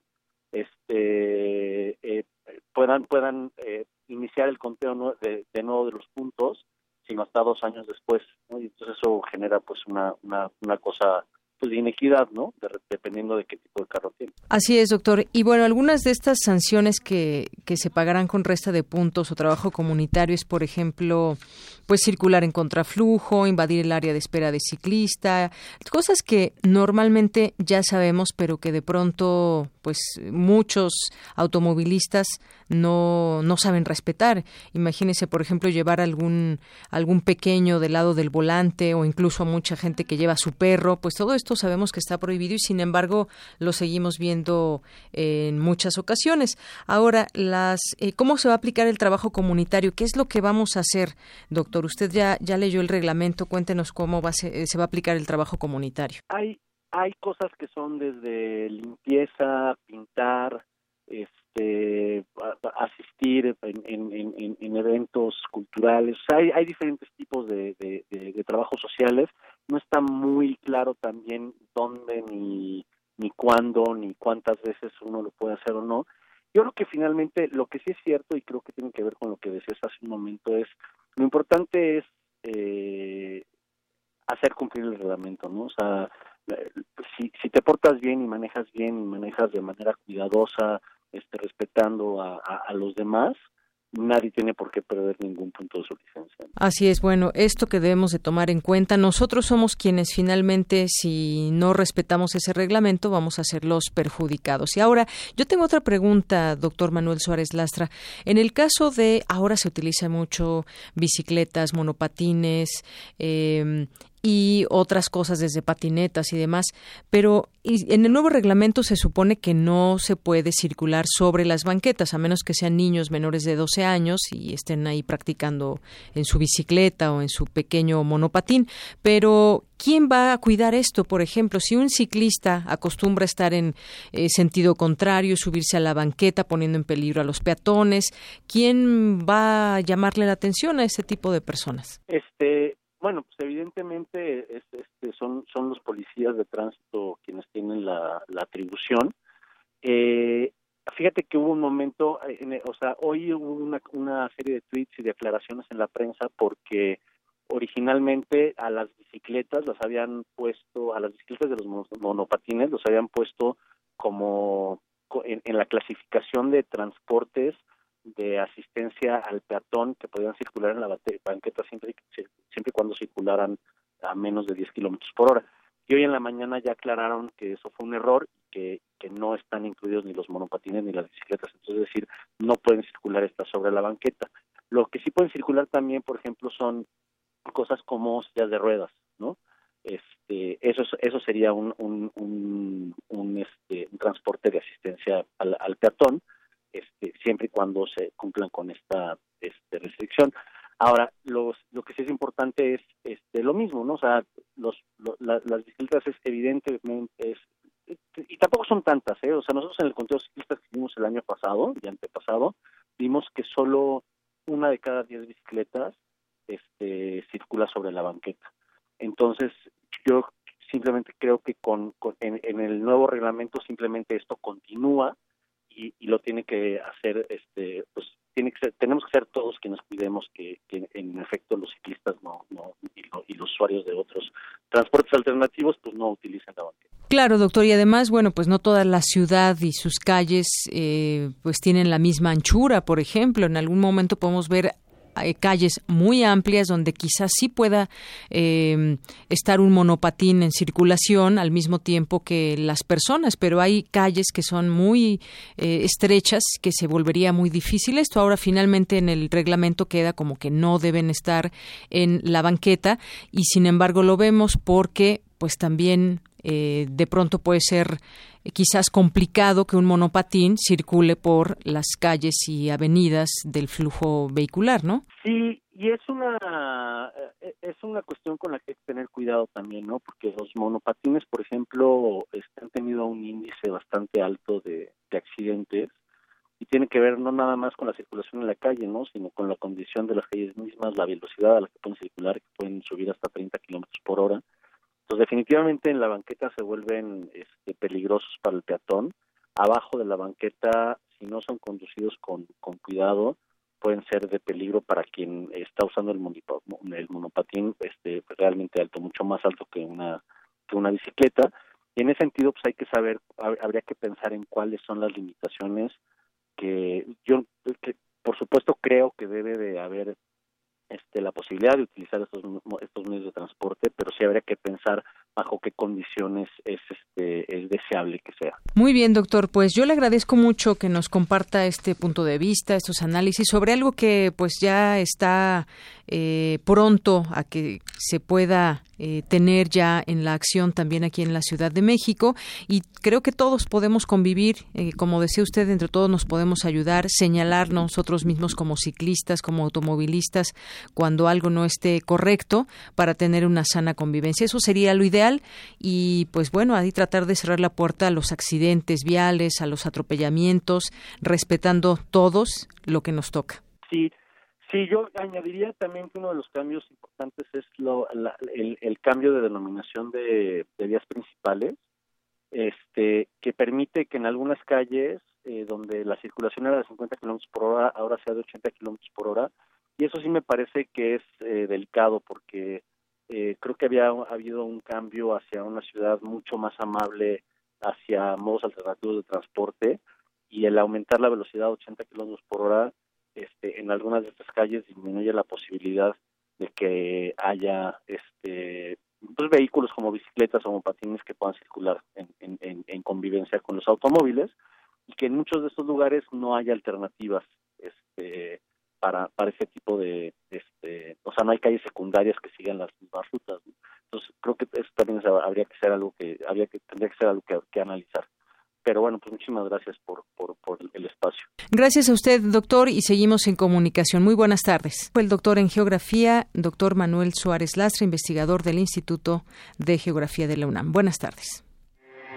este, eh, puedan, puedan eh, iniciar el conteo de, de, nuevo de los puntos, sino hasta dos años después. Y entonces eso genera pues una, una, una cosa pues de inequidad, ¿no? dependiendo de qué tipo de carro tiene. Así es, doctor. Y bueno, algunas de estas sanciones que, que se pagarán con resta de puntos o trabajo comunitario es, por ejemplo, pues circular en contraflujo, invadir el área de espera de ciclista, cosas que normalmente ya sabemos, pero que de pronto pues muchos automovilistas no, no saben respetar. Imagínese, por ejemplo, llevar algún algún pequeño del lado del volante o incluso a mucha gente que lleva su perro, pues todo esto sabemos que está prohibido y sin embargo lo seguimos viendo en muchas ocasiones. Ahora, las eh, ¿cómo se va a aplicar el trabajo comunitario? ¿Qué es lo que vamos a hacer, doctor? Usted ya, leyó el reglamento, cuéntenos cómo va, se, va a aplicar el trabajo comunitario. Hay, hay cosas que son desde limpieza, pintar, este, asistir en, en, eventos culturales. hay, hay diferentes tipos de, trabajos sociales. No está muy claro también dónde ni, ni cuándo ni cuántas veces uno lo puede hacer o no. Yo creo que finalmente lo que sí es cierto y creo que tiene que ver con lo que decías hace un momento es lo importante es eh, hacer cumplir el reglamento, ¿no? O sea, eh, si, si te portas bien y manejas bien y manejas de manera cuidadosa, este, respetando a, los demás, nadie tiene por qué perder ningún punto de su licencia. Así es, bueno, esto que debemos de tomar en cuenta, nosotros somos quienes finalmente, si no respetamos ese reglamento, vamos a ser los perjudicados. Y ahora, yo tengo otra pregunta, doctor Manuel Suárez Lastra. En el caso de, ahora se utiliza mucho bicicletas, monopatines, eh, y otras cosas desde patinetas y demás, pero en el nuevo reglamento se supone que no se puede circular sobre las banquetas, a menos que sean niños menores de 12 años y estén ahí practicando en su bicicleta o en su pequeño monopatín, pero ¿quién va a cuidar esto? Por ejemplo, si un ciclista acostumbra estar en eh, sentido contrario, subirse a la banqueta poniendo en peligro a los peatones, ¿quién va a llamarle la atención a ese tipo de personas? Este, bueno, pues evidentemente este, son, son los policías de tránsito quienes tienen la, atribución. Eh, fíjate que hubo un momento, eh, o sea, hoy hubo una, una serie de tweets y declaraciones en la prensa porque originalmente a las bicicletas las habían puesto, a las bicicletas de los monopatines los habían puesto como en, en la clasificación de transportes de asistencia al peatón que podían circular en la banqueta siempre, siempre y cuando circularan a menos de 10 kilómetros por hora. Y hoy en la mañana ya aclararon que eso fue un error que, que no están incluidos ni los monopatines ni las bicicletas. Entonces, es decir, no pueden circular estas sobre la banqueta. Lo que sí pueden circular también, por ejemplo, son cosas como sillas de ruedas, ¿no? Este, eso, eso sería un, un, un, un este, un transporte de asistencia al, al peatón este, siempre y cuando se cumplan con esta este, restricción. Ahora, lo que sí es importante es este, lo mismo, ¿no? O sea, los, las bicicletas es evidentemente, es, y tampoco son tantas, ¿eh? O sea, nosotros en el conteo ciclistas que vimos el año pasado y antepasado, vimos que solo una de cada diez bicicletas este, circula sobre la banqueta. Entonces, yo simplemente creo que con, con en, en, el nuevo reglamento simplemente esto continúa y, lo tiene que hacer, este, pues tiene que ser, tenemos que ser todos quienes cuidemos que, en efecto los ciclistas no, no y, los usuarios de otros transportes alternativos pues no utilicen la banqueta. Claro, doctor, y además, bueno, pues no toda la ciudad y sus calles eh, pues tienen la misma anchura, por ejemplo, en algún momento podemos ver calles muy amplias donde quizás sí pueda eh, estar un monopatín en circulación al mismo tiempo que las personas, pero hay calles que son muy eh, estrechas que se volvería muy difícil esto. Ahora finalmente en el reglamento queda como que no deben estar en la banqueta y sin embargo lo vemos porque pues también eh, de pronto puede ser eh, quizás complicado que un monopatín circule por las calles y avenidas del flujo vehicular, ¿no? Sí, y es una eh, es una cuestión con la que hay que tener cuidado también, ¿no? Porque los monopatines, por ejemplo, han tenido un índice bastante alto de, de accidentes y tiene que ver no nada más con la circulación en la calle, ¿no? Sino con la condición de las calles mismas, la velocidad a la que pueden circular, que pueden subir hasta 30 kilómetros por hora pues definitivamente en la banqueta se vuelven este, peligrosos para el peatón. Abajo de la banqueta, si no son conducidos con, cuidado, pueden ser de peligro para quien está usando el, el monopatín este, realmente alto, mucho más alto que una este, una bicicleta. Y en ese sentido, pues hay que saber, habría que pensar en cuáles son las limitaciones que yo, que por supuesto creo que debe de haber este, la posibilidad de utilizar estos, estos medios de transporte, pero sí habría que pensar bajo qué condiciones es, este, es deseable que sea. Muy bien, doctor. Pues yo le agradezco mucho que nos comparta este punto de vista, estos análisis sobre algo que pues ya está eh, pronto a que se pueda eh, tener ya en la acción también aquí en la Ciudad de México y creo que todos podemos convivir, eh, como decía usted, entre todos nos podemos ayudar, señalar nosotros mismos como ciclistas, como automovilistas, cuando algo no esté correcto para tener una sana convivencia. Eso sería lo ideal y pues bueno, ahí tratar de cerrar la puerta a los accidentes viales, a los atropellamientos, respetando todos lo que nos toca. Sí, Sí, yo añadiría también que uno de los cambios importantes es lo, el, cambio de denominación de, vías principales, este, que permite que en algunas calles eh, donde la circulación era de 50 kilómetros por hora, ahora sea de 80 kilómetros por hora, y eso sí me parece que es eh, delicado porque eh, creo que había habido un cambio hacia una ciudad mucho más amable hacia modos alternativos de transporte y el aumentar la velocidad a 80 kilómetros por hora este, en algunas de estas calles disminuye la posibilidad de que haya este pues, vehículos como bicicletas o patines que puedan circular en, en, convivencia con los automóviles y que en muchos de estos lugares no haya alternativas este, para, para ese tipo de, este, o sea, no hay calles secundarias que sigan las mismas rutas. Entonces, creo que eso también habría que ser algo que, habría que, tendría que ser algo que analizar pero bueno, pues muchísimas gracias por, por, el espacio. Gracias a usted, doctor, y seguimos en comunicación. Muy buenas tardes. El doctor en geografía, doctor Manuel Suárez Lastra, investigador del Instituto de Geografía de la UNAM. Buenas tardes.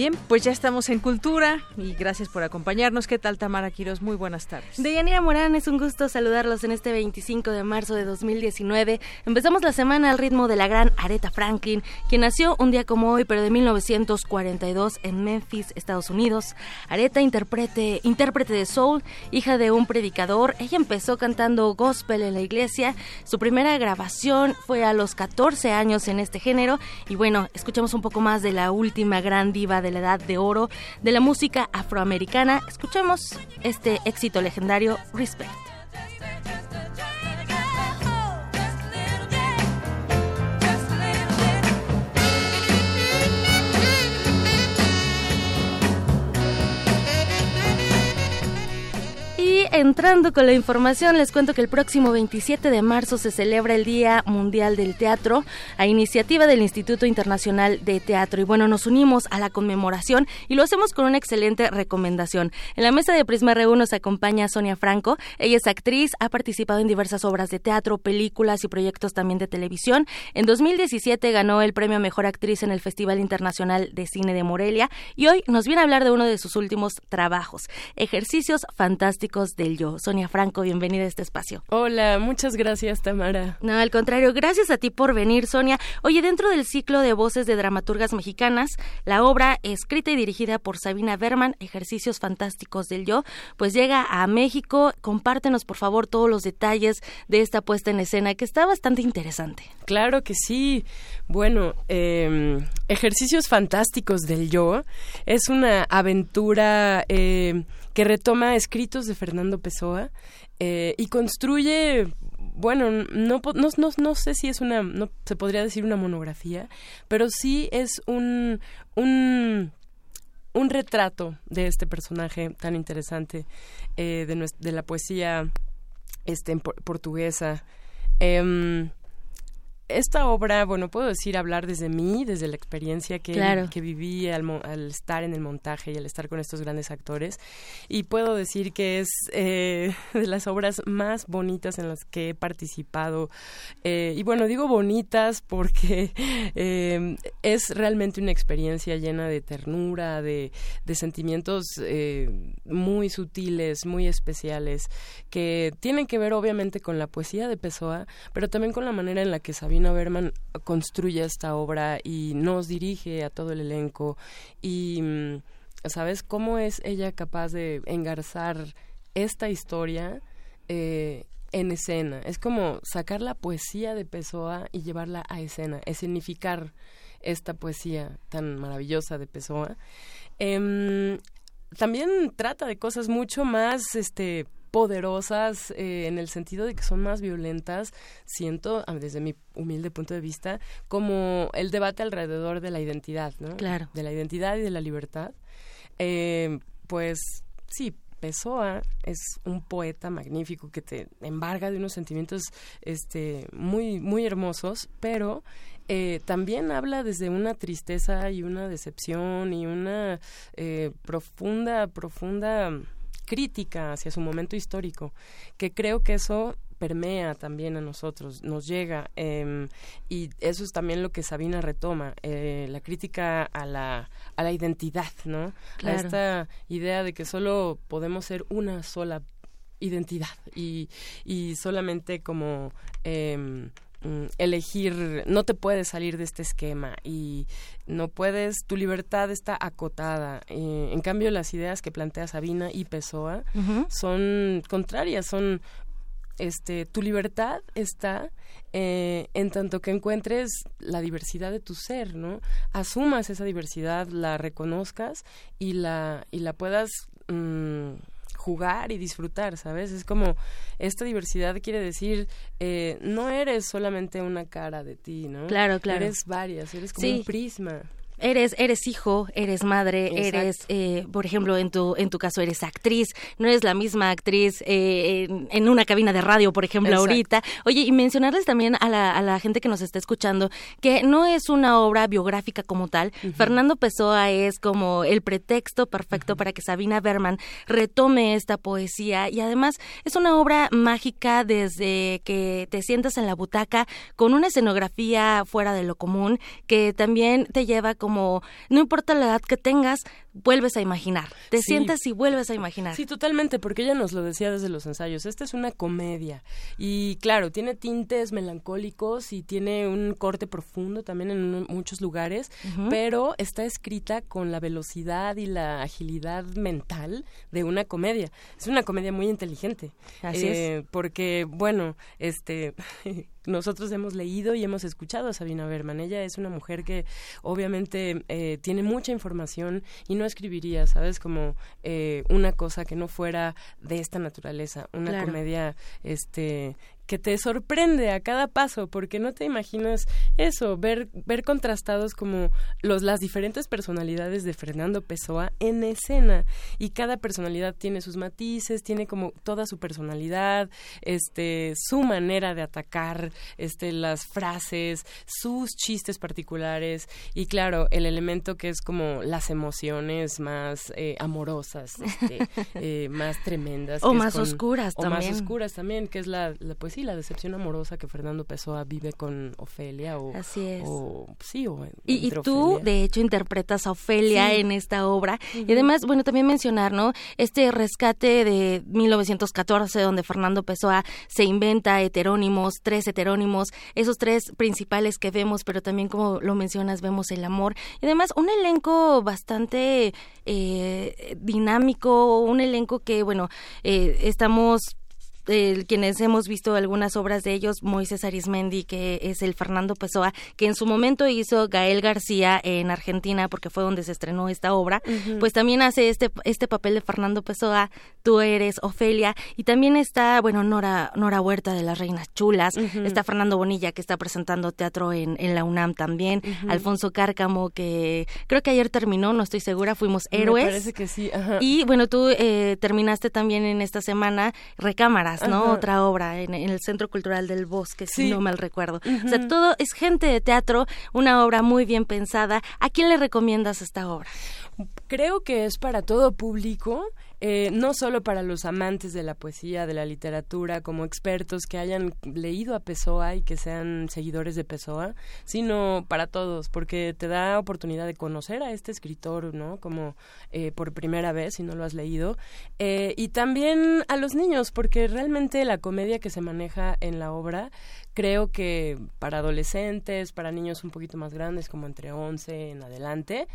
Bien, pues ya estamos en Cultura y gracias por acompañarnos. ¿Qué tal, Tamara Quiros? Muy buenas tardes. Deyanira Morán, es un gusto saludarlos en este 25 de marzo de 2019. Empezamos la semana al ritmo de la gran Aretha Franklin, quien nació un día como hoy, pero de 1942 en Memphis, Estados Unidos. Aretha, intérprete, intérprete de soul, hija de un predicador. Ella empezó cantando gospel en la iglesia. Su primera grabación fue a los 14 años en este género. Y bueno, escuchamos un poco más de la última gran diva de la edad de oro de la música afroamericana. Escuchemos este éxito legendario, Respect. Entrando con la información, les cuento que el próximo 27 de marzo se celebra el Día Mundial del Teatro a iniciativa del Instituto Internacional de Teatro. Y bueno, nos unimos a la conmemoración y lo hacemos con una excelente recomendación. En la mesa de Prisma RU nos acompaña Sonia Franco. Ella es actriz, ha participado en diversas obras de teatro, películas y proyectos también de televisión. En 2017 ganó el premio Mejor Actriz en el Festival Internacional de Cine de Morelia y hoy nos viene a hablar de uno de sus últimos trabajos, Ejercicios Fantásticos del Yo. Sonia Franco, bienvenida a este espacio. Hola, muchas gracias, Tamara. No, al contrario, gracias a ti por venir, Sonia. Oye, dentro del ciclo de voces de dramaturgas mexicanas, la obra escrita y dirigida por Sabina Berman, Ejercicios Fantásticos del Yo, pues llega a México. Compártenos, por favor, todos los detalles de esta puesta en escena, que está bastante interesante. Claro que sí. Bueno, em, Ejercicios Fantásticos del Yo es una aventura eh, que retoma escritos de Fernando Pessoa eh, y construye bueno, no, no, no, no, sé si es una, no se podría decir una monografía, pero sí es un, un, un retrato de este personaje tan interesante eh, de, de, la poesía este, portuguesa. Em, esta obra, bueno, puedo decir, hablar desde mí, desde la experiencia que, que viví al, estar en el montaje y al estar con estos grandes actores. Y puedo decir que es eh, de las obras más bonitas en las que he participado. Eh, y bueno, digo bonitas porque eh, es realmente una experiencia llena de ternura, de, de sentimientos muy sutiles, muy especiales, que tienen que ver obviamente con la poesía de Pessoa, pero también con la manera en la que Sabina Berman construye esta obra y nos dirige a todo el elenco. Y mm, sabes cómo es ella capaz de engarzar esta historia eh, en escena es como sacar la poesía de Pessoa y llevarla a escena es significar esta poesía tan maravillosa de Pessoa. Em, también trata de cosas mucho más este poderosas eh, en el sentido de que son más violentas, siento, desde mi humilde punto de vista, como el debate alrededor de la identidad, ¿no? Claro. De la identidad y de la libertad. Eh, pues sí, Pessoa es un poeta magnífico que te embarga de unos sentimientos este, muy, muy hermosos, pero eh, también habla desde una tristeza y una decepción y una profunda, profunda crítica hacia su momento histórico, que creo que eso permea también a nosotros, nos llega em, y eso es también lo que Sabina retoma, eh, la crítica a la, a la identidad, ¿no? A esta idea de que solo podemos ser una sola identidad y, y solamente como em, Mm, elegir, no te puedes salir de este esquema y no puedes, tu libertad está acotada. Eh, en cambio, las ideas que plantea Sabina y Pessoa son contrarias, son, este, tu libertad está eh, en tanto que encuentres la diversidad de tu ser, ¿no? Asumas esa diversidad, la reconozcas y la, y la puedas... Mm, jugar y disfrutar, ¿sabes? Es como esta diversidad quiere decir eh, no eres solamente una cara de ti, ¿no? Claro, claro. Eres varias, eres como un prisma eres eres hijo, eres madre, eres, eh, por ejemplo, en tu en tu caso eres actriz, no eres la misma actriz eh, en, una cabina de radio, por ejemplo, ahorita. Oye, y mencionarles también a la, a la gente que nos está escuchando que no es una obra biográfica como tal. Fernando Pessoa es como el pretexto perfecto para que Sabina Berman retome esta poesía y además es una obra mágica desde que te sientas en la butaca con una escenografía fuera de lo común que también te lleva como como no importa la edad que tengas, vuelves a imaginar. Te sientes y vuelves a imaginar. Sí, totalmente, porque ella nos lo decía desde los ensayos. Esta es una comedia. Y claro, tiene tintes melancólicos y tiene un corte profundo también en muchos lugares, pero está escrita con la velocidad y la agilidad mental de una comedia. Es una comedia muy inteligente. Así es. Eh, porque, bueno, este. nosotros hemos leído y hemos escuchado a Sabina Berman. Ella es una mujer que obviamente eh, tiene mucha información y no escribiría, ¿sabes? Como eh, una cosa que no fuera de esta naturaleza, una comedia este que te sorprende a cada paso porque no te imaginas eso, ver ver contrastados como los las diferentes personalidades de Fernando Pessoa en escena. Y cada personalidad tiene sus matices, tiene como toda su personalidad, este su manera de atacar, este las frases, sus chistes particulares. Y claro, el elemento que es como las emociones más eh, amorosas, este, eh, más tremendas o más oscuras o también. más oscuras también, que es la, la poesía la decepción amorosa que Fernando Pessoa vive con Ofelia o Así es. sí o y, tú de hecho interpretas a Ofelia en esta obra. Y además bueno también mencionar no este rescate de 1914 donde Fernando Pessoa se inventa heterónimos tres heterónimos esos tres principales que vemos pero también como lo mencionas vemos el amor. Y además un elenco bastante eh, dinámico un elenco que bueno eh, estamos quienes hemos visto algunas obras de ellos, Moisés Arismendi, que es el Fernando Pessoa, que en su momento hizo Gael García en Argentina, porque fue donde se estrenó esta obra, pues también hace este, este papel de Fernando Pessoa, tú eres Ofelia, y también está, bueno, Nora, Nora Huerta de las Reinas Chulas, está Fernando Bonilla, que está presentando teatro en, en la UNAM también, Alfonso Cárcamo, que creo que ayer terminó, no estoy segura, fuimos héroes. Me parece que sí. Y bueno, tú eh, terminaste también en esta semana Recámaras ¿no? Otra obra en, el Centro Cultural del Bosque, si no mal recuerdo. O sea, todo es gente de teatro, una obra muy bien pensada. ¿A quién le recomiendas esta obra? Creo que es para todo público. Eh, no solo para los amantes de la poesía, de la literatura, como expertos que hayan leído a Pessoa y que sean seguidores de Pessoa, sino para todos, porque te da oportunidad de conocer a este escritor, ¿no? Como eh, por primera vez, si no lo has leído, eh, y también a los niños, porque realmente la comedia que se maneja en la obra creo que para adolescentes, para niños un poquito más grandes, como entre 11 en adelante,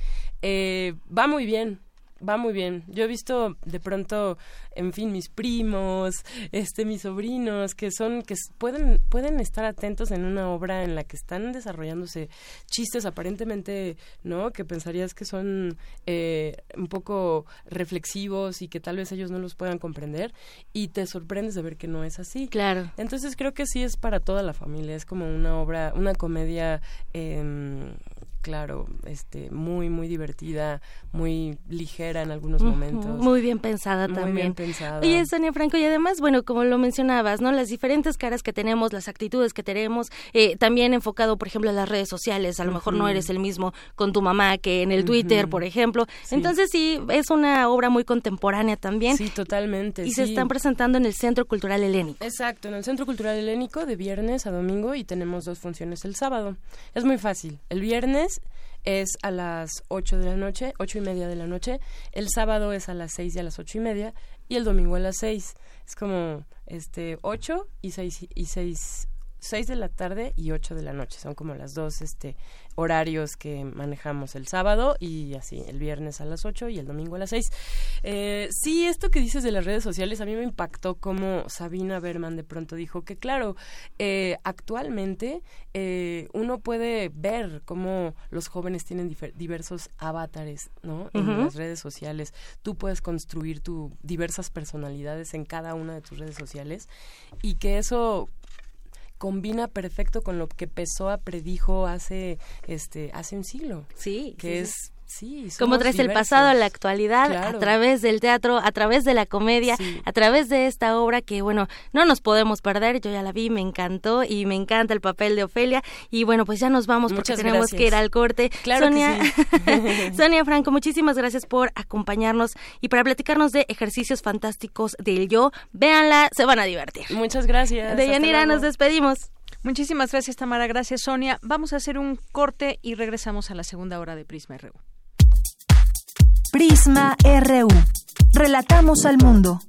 va muy bien va muy bien. Yo he visto de pronto, en fin, mis primos, este, mis sobrinos, que son, que pueden, pueden estar atentos en una obra en la que están desarrollándose chistes aparentemente, ¿no? Que pensarías que son eh, un poco reflexivos y que tal vez ellos no los puedan comprender y te sorprendes de ver que no es así. Claro. Entonces creo que sí es para toda la familia, es como una obra, una comedia eh, claro, este, muy, muy divertida, muy ligera en algunos momentos. Muy bien pensada también. Muy bien pensada. Oye, Sonia Franco, y además, bueno, como lo mencionabas, ¿no? Las diferentes caras que tenemos, las actitudes que tenemos, eh, también enfocado, por ejemplo, a las redes sociales. A lo mejor no eres el mismo con tu mamá que en el Twitter, por ejemplo. Entonces, sí, es una obra muy contemporánea también. Sí, totalmente. Y se están presentando en el Centro Cultural Helénico. Exacto, en el Centro Cultural Helénico de viernes a domingo y tenemos dos funciones el sábado. Es muy fácil. El viernes es a las 8 de la noche, ocho y media de la noche, el sábado es a las 6 y a las ocho y media, y el domingo a las 6. Es como este 8 y 6 y 6 6 de la tarde y 8 de la noche. Son como las dos este, horarios que manejamos el sábado y así, el viernes a las 8 y el domingo a las 6. Eh, sí, esto que dices de las redes sociales a mí me impactó como Sabina Berman de pronto dijo que claro, eh, actualmente eh, uno puede ver cómo los jóvenes tienen diversos avatares, ¿no? En las redes sociales. Tú puedes construir tu diversas personalidades en cada una de tus redes sociales y que eso combina perfecto con lo que Pessoa predijo hace este hace un siglo. Sí, que es Sí, como traes el pasado a la actualidad a través del teatro, a través de la comedia, a través de esta obra que bueno, no nos podemos perder, yo ya la vi, me encantó y me encanta el papel de Ofelia y bueno, pues ya nos vamos porque tenemos que ir al corte. Sonia, Sonia Franco, muchísimas gracias por acompañarnos y para platicarnos de ejercicios fantásticos del yo. Véanla, se van a divertir. Muchas gracias. De Yanira nos despedimos. Muchísimas gracias, Tamara. Gracias, Sonia. Vamos a hacer un corte y regresamos a la segunda hora de Prisma RU. Prisma RU. Relatamos al mundo.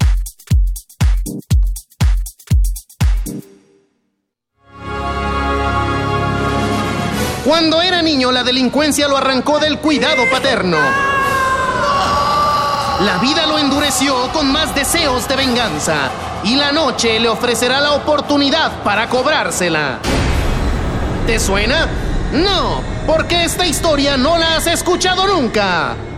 Cuando era niño, la delincuencia lo arrancó del cuidado paterno. La vida lo endureció con más deseos de venganza y la noche le ofrecerá la oportunidad para cobrársela. ¿Te suena? No, porque esta historia no la has escuchado nunca.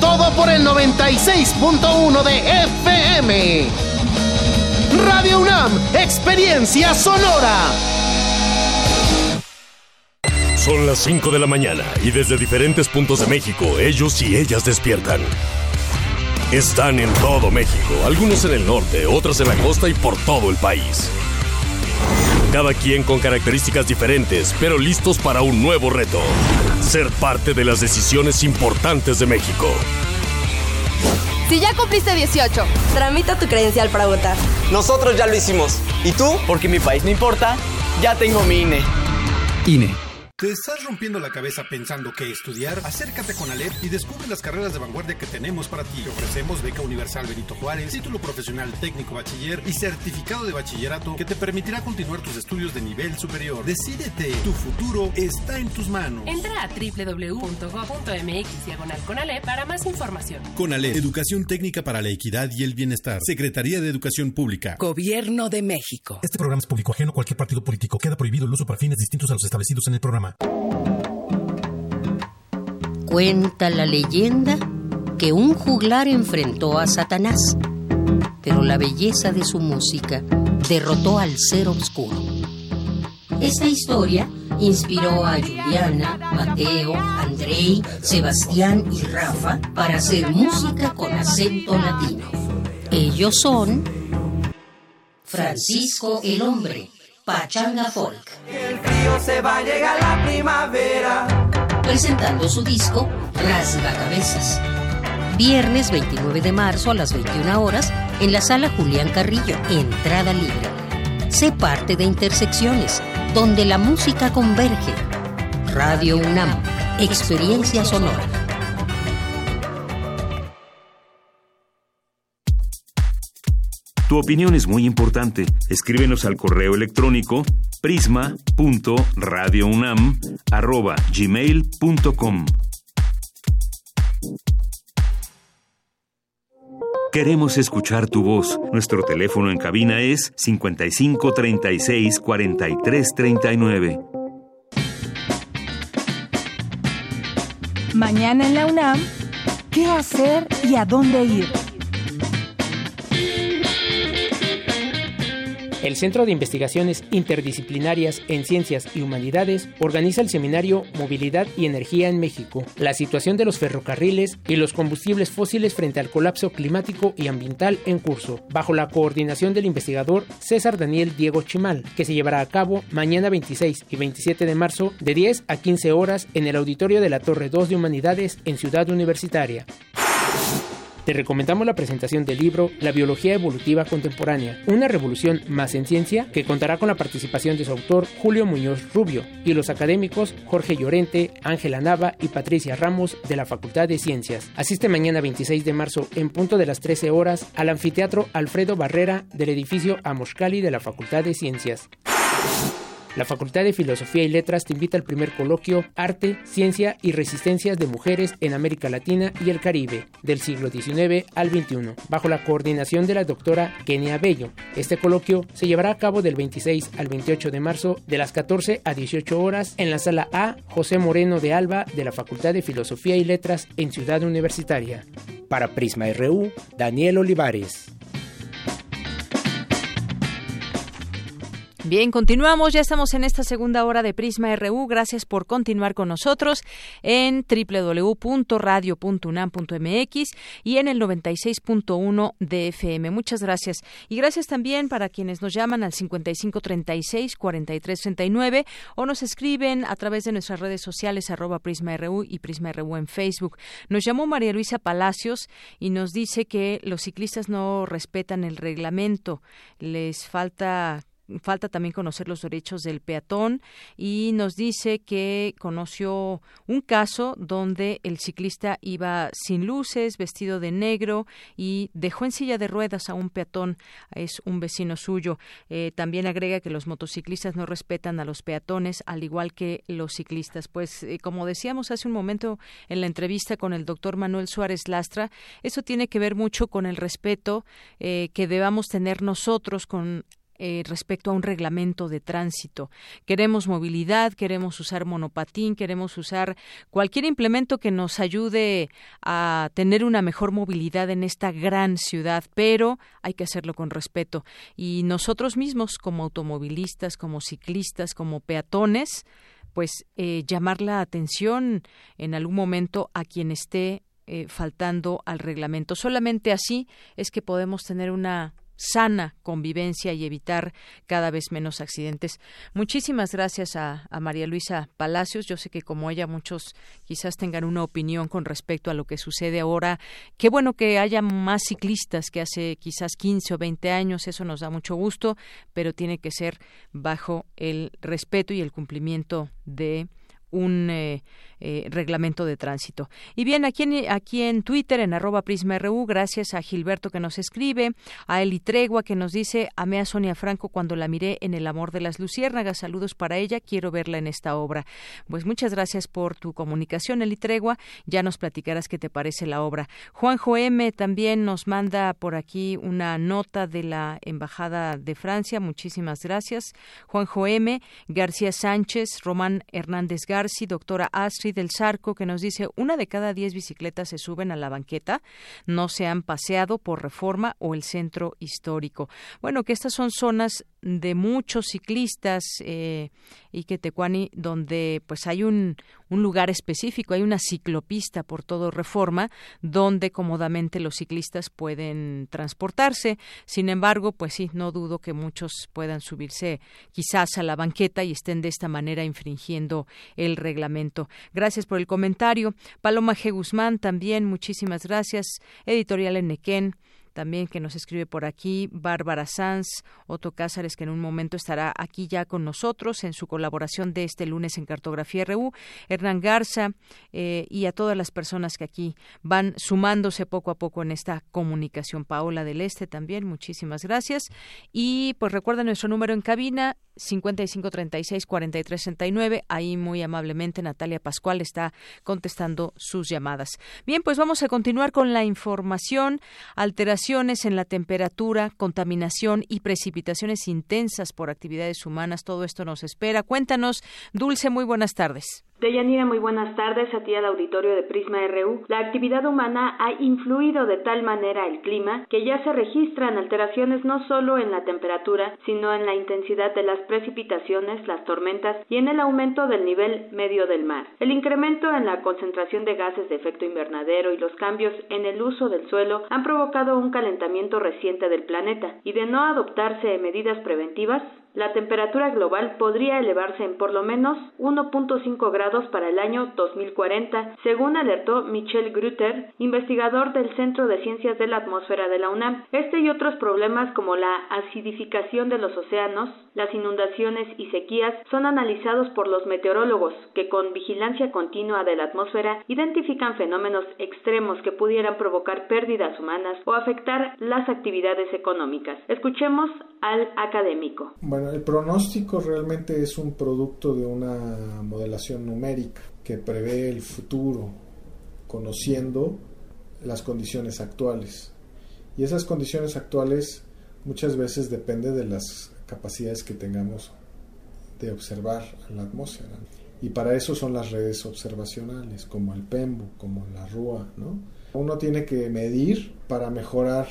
Todo por el 96.1 de FM. Radio UNAM, experiencia sonora. Son las 5 de la mañana y desde diferentes puntos de México ellos y ellas despiertan. Están en todo México, algunos en el norte, otros en la costa y por todo el país. Cada quien con características diferentes, pero listos para un nuevo reto. Ser parte de las decisiones importantes de México. Si ya cumpliste 18, tramita tu credencial para votar. Nosotros ya lo hicimos. ¿Y tú? Porque mi país no importa, ya tengo mi INE. INE ¿Te estás rompiendo la cabeza pensando qué estudiar? Acércate con Alep y descubre las carreras de vanguardia que tenemos para ti. Te ofrecemos beca universal Benito Juárez, título profesional técnico bachiller y certificado de bachillerato que te permitirá continuar tus estudios de nivel superior. Decídete, tu futuro está en tus manos. Entra a www.go.mx diagonal con Alep para más información. Con Alep, Educación Técnica para la Equidad y el Bienestar. Secretaría de Educación Pública. Gobierno de México. Este programa es público ajeno a cualquier partido político. Queda prohibido el uso para fines distintos a los establecidos en el programa. Cuenta la leyenda que un juglar enfrentó a Satanás, pero la belleza de su música derrotó al ser oscuro. Esta historia inspiró a Juliana, Mateo, Andrei, Sebastián y Rafa para hacer música con acento latino. Ellos son Francisco el Hombre, Pachanga Folk. El frío se va a llegar la primavera. Presentando su disco Rasga Cabezas. Viernes 29 de marzo a las 21 horas en la sala Julián Carrillo. Entrada libre. Sé parte de Intersecciones, donde la música converge. Radio UNAM. Experiencia sonora. Tu opinión es muy importante. Escríbenos al correo electrónico prisma.radiounam@gmail.com. Queremos escuchar tu voz. Nuestro teléfono en cabina es 55 36 43 39. Mañana en la UNAM, ¿qué hacer y a dónde ir? El Centro de Investigaciones Interdisciplinarias en Ciencias y Humanidades organiza el seminario Movilidad y Energía en México, la situación de los ferrocarriles y los combustibles fósiles frente al colapso climático y ambiental en curso, bajo la coordinación del investigador César Daniel Diego Chimal, que se llevará a cabo mañana 26 y 27 de marzo de 10 a 15 horas en el auditorio de la Torre 2 de Humanidades en Ciudad Universitaria. Te recomendamos la presentación del libro La biología evolutiva contemporánea, una revolución más en ciencia, que contará con la participación de su autor Julio Muñoz Rubio y los académicos Jorge Llorente, Ángela Nava y Patricia Ramos de la Facultad de Ciencias. Asiste mañana 26 de marzo en punto de las 13 horas al anfiteatro Alfredo Barrera del edificio Amoshkali de la Facultad de Ciencias. La Facultad de Filosofía y Letras te invita al primer coloquio Arte, Ciencia y Resistencias de Mujeres en América Latina y el Caribe, del siglo XIX al XXI, bajo la coordinación de la doctora Kenia Bello. Este coloquio se llevará a cabo del 26 al 28 de marzo de las 14 a 18 horas en la sala A José Moreno de Alba de la Facultad de Filosofía y Letras en Ciudad Universitaria. Para Prisma RU, Daniel Olivares. Bien, continuamos. Ya estamos en esta segunda hora de Prisma RU. Gracias por continuar con nosotros en www.radio.unam.mx y en el 96.1 de FM. Muchas gracias. Y gracias también para quienes nos llaman al 5536-4339 o nos escriben a través de nuestras redes sociales arroba Prisma RU y Prisma RU en Facebook. Nos llamó María Luisa Palacios y nos dice que los ciclistas no respetan el reglamento. Les falta falta también conocer los derechos del peatón y nos dice que conoció un caso donde el ciclista iba sin luces, vestido de negro y dejó en silla de ruedas a un peatón, es un vecino suyo. Eh, también agrega que los motociclistas no respetan a los peatones al igual que los ciclistas. Pues eh, como decíamos hace un momento en la entrevista con el doctor Manuel Suárez Lastra, eso tiene que ver mucho con el respeto eh, que debamos tener nosotros con eh, respecto a un reglamento de tránsito. Queremos movilidad, queremos usar monopatín, queremos usar cualquier implemento que nos ayude a tener una mejor movilidad en esta gran ciudad, pero hay que hacerlo con respeto. Y nosotros mismos, como automovilistas, como ciclistas, como peatones, pues eh, llamar la atención en algún momento a quien esté eh, faltando al reglamento. Solamente así es que podemos tener una sana convivencia y evitar cada vez menos accidentes. Muchísimas gracias a, María Luisa Palacios. Yo sé que como ella muchos quizás tengan una opinión con respecto a lo que sucede ahora. Qué bueno que haya más ciclistas que hace quizás 15 o 20 años. Eso nos da mucho gusto, pero tiene que ser bajo el respeto y el cumplimiento de un eh, eh, reglamento de tránsito. Y bien, aquí en, aquí en Twitter, en arroba PrismaRU, gracias a Gilberto que nos escribe, a Eli Tregua que nos dice, amé a Sonia Franco cuando la miré en El amor de las luciérnagas, saludos para ella, quiero verla en esta obra. Pues muchas gracias por tu comunicación, Eli Tregua, ya nos platicarás qué te parece la obra. Juanjo M también nos manda por aquí una nota de la Embajada de Francia, muchísimas gracias. Juanjo M, García Sánchez, Román Hernández Garci, doctora Astrid del Zarco, que nos dice, una de cada diez bicicletas se suben a la banqueta, no se han paseado por reforma o el centro histórico. Bueno, que estas son zonas de muchos ciclistas eh, y que Tecuani donde pues hay un, un lugar específico, hay una ciclopista por todo Reforma donde cómodamente los ciclistas pueden transportarse. Sin embargo, pues sí, no dudo que muchos puedan subirse quizás a la banqueta y estén de esta manera infringiendo el reglamento. Gracias por el comentario. Paloma G. Guzmán también, muchísimas gracias. Editorial Enequén también que nos escribe por aquí, Bárbara Sanz, Otto Cázares, que en un momento estará aquí ya con nosotros en su colaboración de este lunes en Cartografía RU, Hernán Garza eh, y a todas las personas que aquí van sumándose poco a poco en esta comunicación. Paola del Este también, muchísimas gracias. Y pues recuerda nuestro número en cabina, 5536-4369. Ahí muy amablemente Natalia Pascual está contestando sus llamadas. Bien, pues vamos a continuar con la información. En la temperatura, contaminación y precipitaciones intensas por actividades humanas. Todo esto nos espera. Cuéntanos, Dulce, muy buenas tardes. Deyanira, muy buenas tardes a ti al auditorio de Prisma RU. La actividad humana ha influido de tal manera el clima que ya se registran alteraciones no solo en la temperatura, sino en la intensidad de las precipitaciones, las tormentas y en el aumento del nivel medio del mar. El incremento en la concentración de gases de efecto invernadero y los cambios en el uso del suelo han provocado un calentamiento reciente del planeta y de no adoptarse medidas preventivas, la temperatura global podría elevarse en por lo menos 1.5 grados para el año 2040, según alertó Michel Grutter, investigador del Centro de Ciencias de la Atmósfera de la UNAM. Este y otros problemas como la acidificación de los océanos, las inundaciones y sequías son analizados por los meteorólogos, que con vigilancia continua de la atmósfera identifican fenómenos extremos que pudieran provocar pérdidas humanas o afectar las actividades económicas. Escuchemos al académico. El pronóstico realmente es un producto de una modelación numérica que prevé el futuro conociendo las condiciones actuales. Y esas condiciones actuales muchas veces dependen de las capacidades que tengamos de observar la atmósfera. Y para eso son las redes observacionales, como el PEMBO, como la RUA. ¿no? Uno tiene que medir para mejorar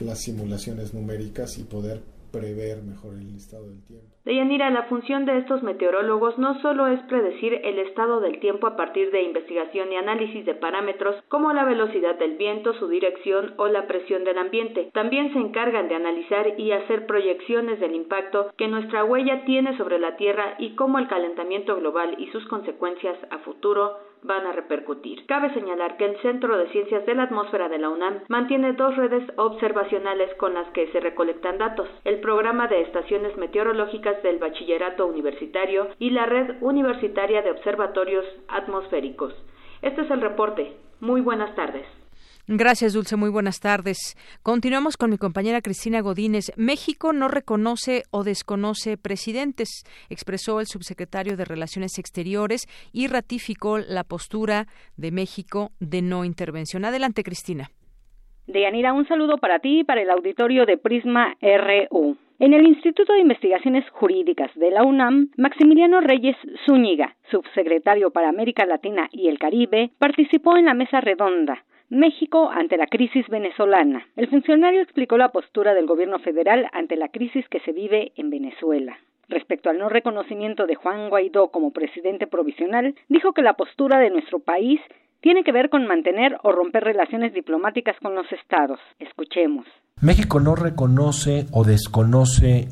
las simulaciones numéricas y poder prever mejor el estado del tiempo. Deyanira, la función de estos meteorólogos no solo es predecir el estado del tiempo a partir de investigación y análisis de parámetros como la velocidad del viento, su dirección o la presión del ambiente. También se encargan de analizar y hacer proyecciones del impacto que nuestra huella tiene sobre la Tierra y cómo el calentamiento global y sus consecuencias a futuro van a repercutir. Cabe señalar que el Centro de Ciencias de la Atmósfera de la UNAM mantiene dos redes observacionales con las que se recolectan datos, el programa de estaciones meteorológicas del Bachillerato Universitario y la red universitaria de observatorios atmosféricos. Este es el reporte. Muy buenas tardes. Gracias, Dulce. Muy buenas tardes. Continuamos con mi compañera Cristina Godínez. México no reconoce o desconoce presidentes, expresó el subsecretario de Relaciones Exteriores y ratificó la postura de México de no intervención. Adelante, Cristina. Deyanira, un saludo para ti y para el auditorio de Prisma RU. En el Instituto de Investigaciones Jurídicas de la UNAM, Maximiliano Reyes Zúñiga, subsecretario para América Latina y el Caribe, participó en la mesa redonda México ante la crisis venezolana. El funcionario explicó la postura del gobierno federal ante la crisis que se vive en Venezuela. Respecto al no reconocimiento de Juan Guaidó como presidente provisional, dijo que la postura de nuestro país tiene que ver con mantener o romper relaciones diplomáticas con los estados. Escuchemos. México no reconoce o desconoce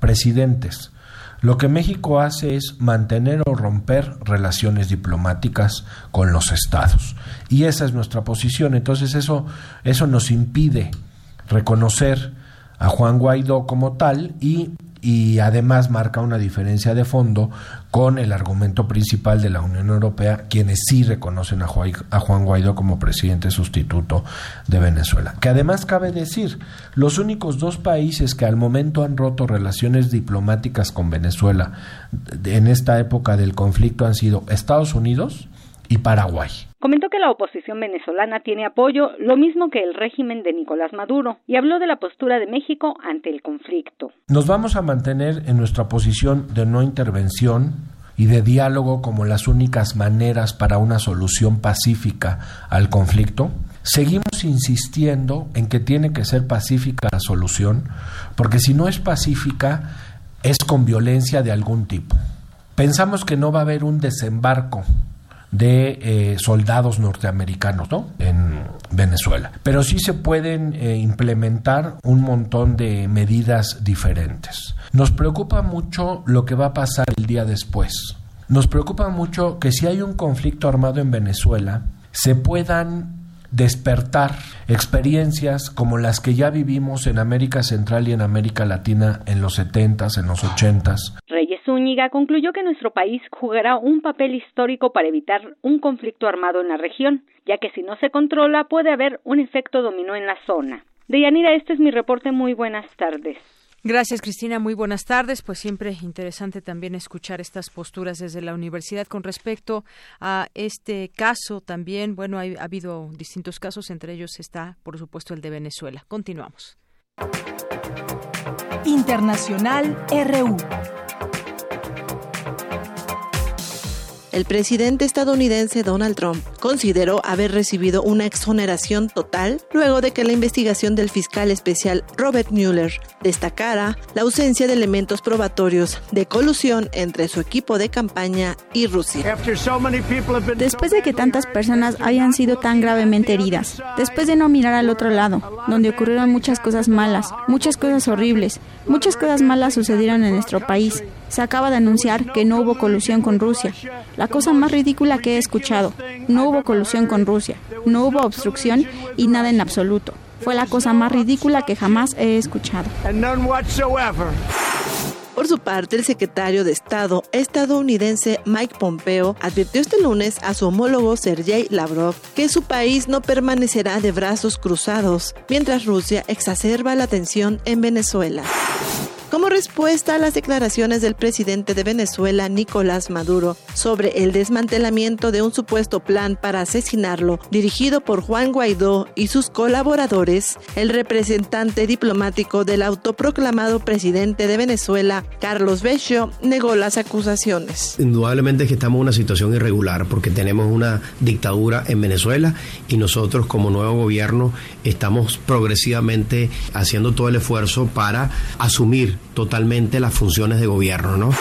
presidentes. Lo que México hace es mantener o romper relaciones diplomáticas con los estados. Y esa es nuestra posición. Entonces eso, eso nos impide reconocer a Juan Guaidó como tal y y además marca una diferencia de fondo con el argumento principal de la Unión Europea, quienes sí reconocen a Juan Guaidó como presidente sustituto de Venezuela. Que además cabe decir, los únicos dos países que al momento han roto relaciones diplomáticas con Venezuela en esta época del conflicto han sido Estados Unidos y Paraguay. Comentó que la oposición venezolana tiene apoyo, lo mismo que el régimen de Nicolás Maduro, y habló de la postura de México ante el conflicto. Nos vamos a mantener en nuestra posición de no intervención y de diálogo como las únicas maneras para una solución pacífica al conflicto. Seguimos insistiendo en que tiene que ser pacífica la solución, porque si no es pacífica, es con violencia de algún tipo. Pensamos que no va a haber un desembarco de eh, soldados norteamericanos ¿no? en Venezuela. Pero sí se pueden eh, implementar un montón de medidas diferentes. Nos preocupa mucho lo que va a pasar el día después. Nos preocupa mucho que si hay un conflicto armado en Venezuela, se puedan despertar experiencias como las que ya vivimos en América Central y en América Latina en los 70s, en los 80s. Reyes Zúñiga concluyó que nuestro país jugará un papel histórico para evitar un conflicto armado en la región, ya que si no se controla puede haber un efecto dominó en la zona. Deyanira, este es mi reporte. Muy buenas tardes. Gracias, Cristina. Muy buenas tardes. Pues siempre interesante también escuchar estas posturas desde la universidad con respecto a este caso también. Bueno, ha habido distintos casos, entre ellos está, por supuesto, el de Venezuela. Continuamos. Internacional RU. El presidente estadounidense Donald Trump consideró haber recibido una exoneración total luego de que la investigación del fiscal especial Robert Mueller destacara la ausencia de elementos probatorios de colusión entre su equipo de campaña y Rusia. Después de que tantas personas hayan sido tan gravemente heridas, después de no mirar al otro lado, donde ocurrieron muchas cosas malas, muchas cosas horribles, muchas cosas malas sucedieron en nuestro país, se acaba de anunciar que no hubo colusión con Rusia. La cosa más ridícula que he escuchado. No hubo colusión con Rusia, no hubo obstrucción y nada en absoluto. Fue la cosa más ridícula que jamás he escuchado. Por su parte, el secretario de Estado estadounidense Mike Pompeo advirtió este lunes a su homólogo Sergei Lavrov que su país no permanecerá de brazos cruzados mientras Rusia exacerba la tensión en Venezuela. Como respuesta a las declaraciones del presidente de Venezuela, Nicolás Maduro, sobre el desmantelamiento de un supuesto plan para asesinarlo, dirigido por Juan Guaidó y sus colaboradores, el representante diplomático del autoproclamado presidente de Venezuela, Carlos Beccio, negó las acusaciones. Indudablemente que estamos en una situación irregular porque tenemos una dictadura en Venezuela y nosotros como nuevo gobierno estamos progresivamente haciendo todo el esfuerzo para asumir totalmente las funciones de gobierno, ¿no?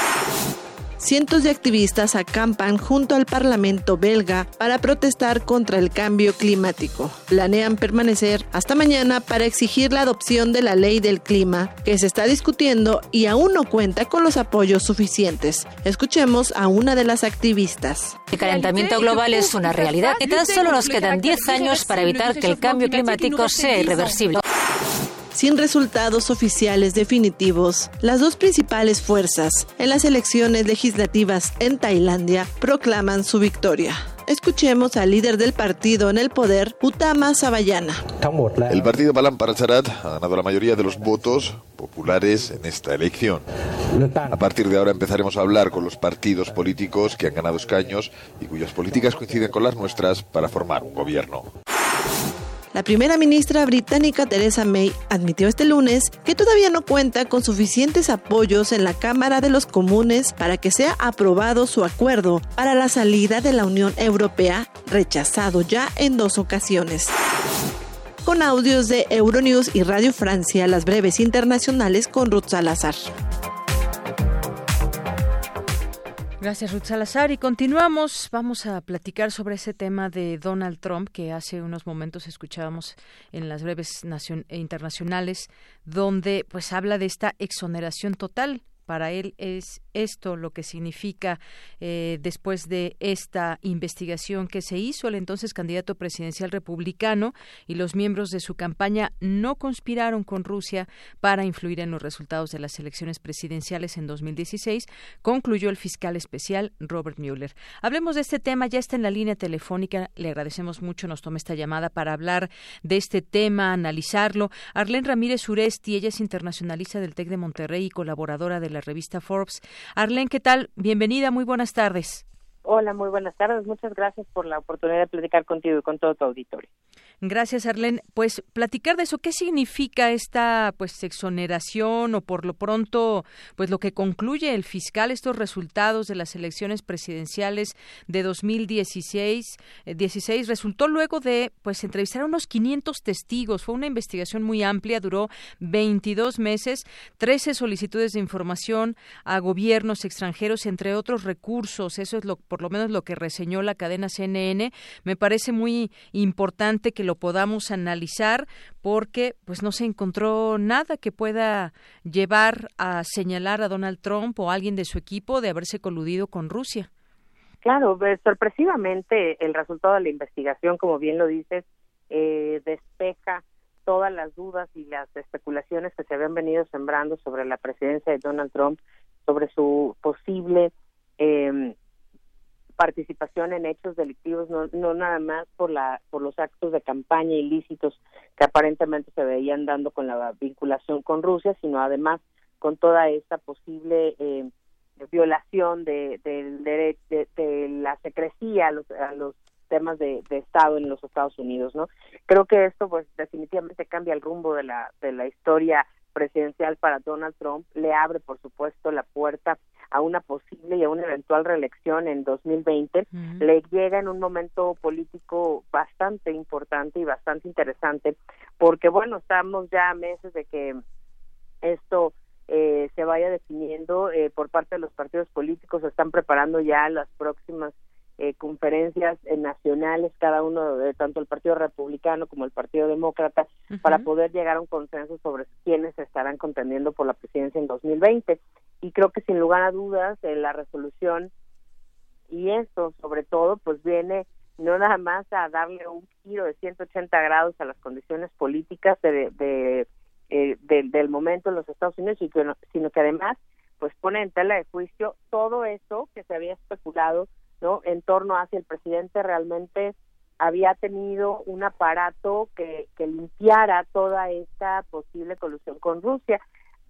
Cientos de activistas acampan junto al Parlamento belga para protestar contra el cambio climático. Planean permanecer hasta mañana para exigir la adopción de la ley del clima que se está discutiendo y aún no cuenta con los apoyos suficientes. Escuchemos a una de las activistas. El calentamiento global es una realidad y tan solo nos quedan 10 años para evitar que el cambio climático sea irreversible. Sin resultados oficiales definitivos, las dos principales fuerzas en las elecciones legislativas en Tailandia proclaman su victoria. Escuchemos al líder del partido en el poder, Utama Sabayana. El partido Palam Paracharat ha ganado la mayoría de los votos populares en esta elección. A partir de ahora empezaremos a hablar con los partidos políticos que han ganado escaños y cuyas políticas coinciden con las nuestras para formar un gobierno. La primera ministra británica Theresa May admitió este lunes que todavía no cuenta con suficientes apoyos en la Cámara de los Comunes para que sea aprobado su acuerdo para la salida de la Unión Europea, rechazado ya en dos ocasiones. Con audios de Euronews y Radio Francia, las breves internacionales con Ruth Salazar. Gracias, Ruth Salazar. Y continuamos. Vamos a platicar sobre ese tema de Donald Trump que hace unos momentos escuchábamos en las breves e internacionales, donde pues habla de esta exoneración total para él es esto lo que significa eh, después de esta investigación que se hizo. El entonces candidato presidencial republicano y los miembros de su campaña no conspiraron con Rusia para influir en los resultados de las elecciones presidenciales en 2016, concluyó el fiscal especial Robert Mueller. Hablemos de este tema, ya está en la línea telefónica. Le agradecemos mucho, nos toma esta llamada para hablar de este tema, analizarlo. Arlene Ramírez Uresti, ella es internacionalista del TEC de Monterrey y colaboradora de la revista Forbes. Arlene, ¿qué tal? Bienvenida, muy buenas tardes. Hola, muy buenas tardes. Muchas gracias por la oportunidad de platicar contigo y con todo tu auditorio. Gracias, Arlene. Pues platicar de eso, ¿qué significa esta pues exoneración o por lo pronto pues lo que concluye el fiscal estos resultados de las elecciones presidenciales de 2016 16 eh, resultó luego de pues entrevistar a unos 500 testigos. Fue una investigación muy amplia, duró 22 meses, 13 solicitudes de información a gobiernos extranjeros entre otros recursos. Eso es lo por lo menos lo que reseñó la cadena CNN. Me parece muy importante que lo podamos analizar porque pues no se encontró nada que pueda llevar a señalar a Donald Trump o a alguien de su equipo de haberse coludido con Rusia. Claro, pues, sorpresivamente el resultado de la investigación, como bien lo dices, eh, despeja todas las dudas y las especulaciones que se habían venido sembrando sobre la presidencia de Donald Trump, sobre su posible eh, participación en hechos delictivos, no, no nada más por, la, por los actos de campaña ilícitos que aparentemente se veían dando con la vinculación con Rusia, sino además con toda esta posible eh, violación de, de, de, la secrecía a los, a los temas de, de, Estado en los Estados Unidos, ¿no? Creo que esto, pues, definitivamente cambia el rumbo de la, de la historia presidencial para Donald Trump, le abre, por supuesto, la puerta a una posible y a una eventual reelección en 2020, le llega en un momento político bastante importante y bastante interesante, porque bueno, estamos ya a meses de que esto eh, se vaya definiendo eh, por parte de los partidos políticos, se están preparando ya las próximas eh, conferencias eh, nacionales, cada uno, de tanto el Partido Republicano como el Partido Demócrata, para poder llegar a un consenso sobre quiénes estarán contendiendo por la presidencia en 2020. Y creo que sin lugar a dudas, eh, la resolución y esto, sobre todo, pues viene no nada más a darle un giro de 180 grados a las condiciones políticas de, de, del momento en los Estados Unidos, sino que además pues pone en tela de juicio todo eso que se había especulado ¿no? En torno a si el presidente realmente había tenido un aparato que, que limpiara toda esta posible colusión con Rusia.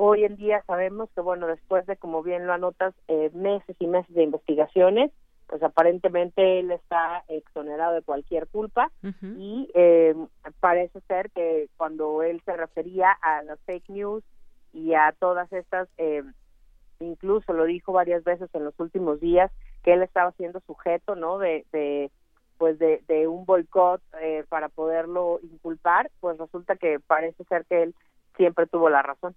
Hoy en día sabemos que, bueno, después de, como bien lo anotas, eh, meses y meses de investigaciones, pues aparentemente él está exonerado de cualquier culpa y eh, parece ser que cuando él se refería a las fake news y a todas estas, eh, incluso lo dijo varias veces en los últimos días, que él estaba siendo sujeto, ¿no? De, de pues de, de un boicot eh, para poderlo inculpar, pues resulta que parece ser que él siempre tuvo la razón.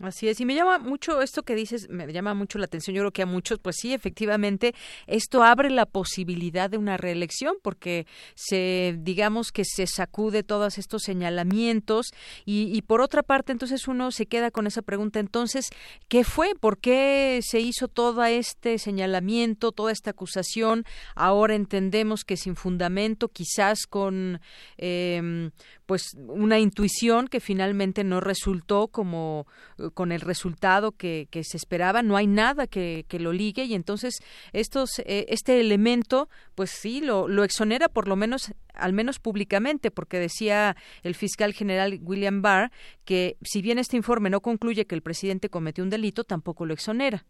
Así es, y me llama mucho esto que dices, me llama mucho la atención, yo creo que a muchos, pues sí, efectivamente, esto abre la posibilidad de una reelección, porque se, digamos que se sacude todos estos señalamientos, y, y por otra parte, entonces uno se queda con esa pregunta, entonces, ¿qué fue? ¿Por qué se hizo todo este señalamiento, toda esta acusación? Ahora entendemos que sin fundamento, quizás con, eh, pues, una intuición que finalmente no resultó como con el resultado que, que se esperaba, no hay nada que, lo ligue y entonces estos, eh, este elemento, pues sí, lo, lo exonera por lo menos al menos públicamente, porque decía el fiscal general William Barr que si bien este informe no concluye que el presidente cometió un delito, tampoco lo exonera.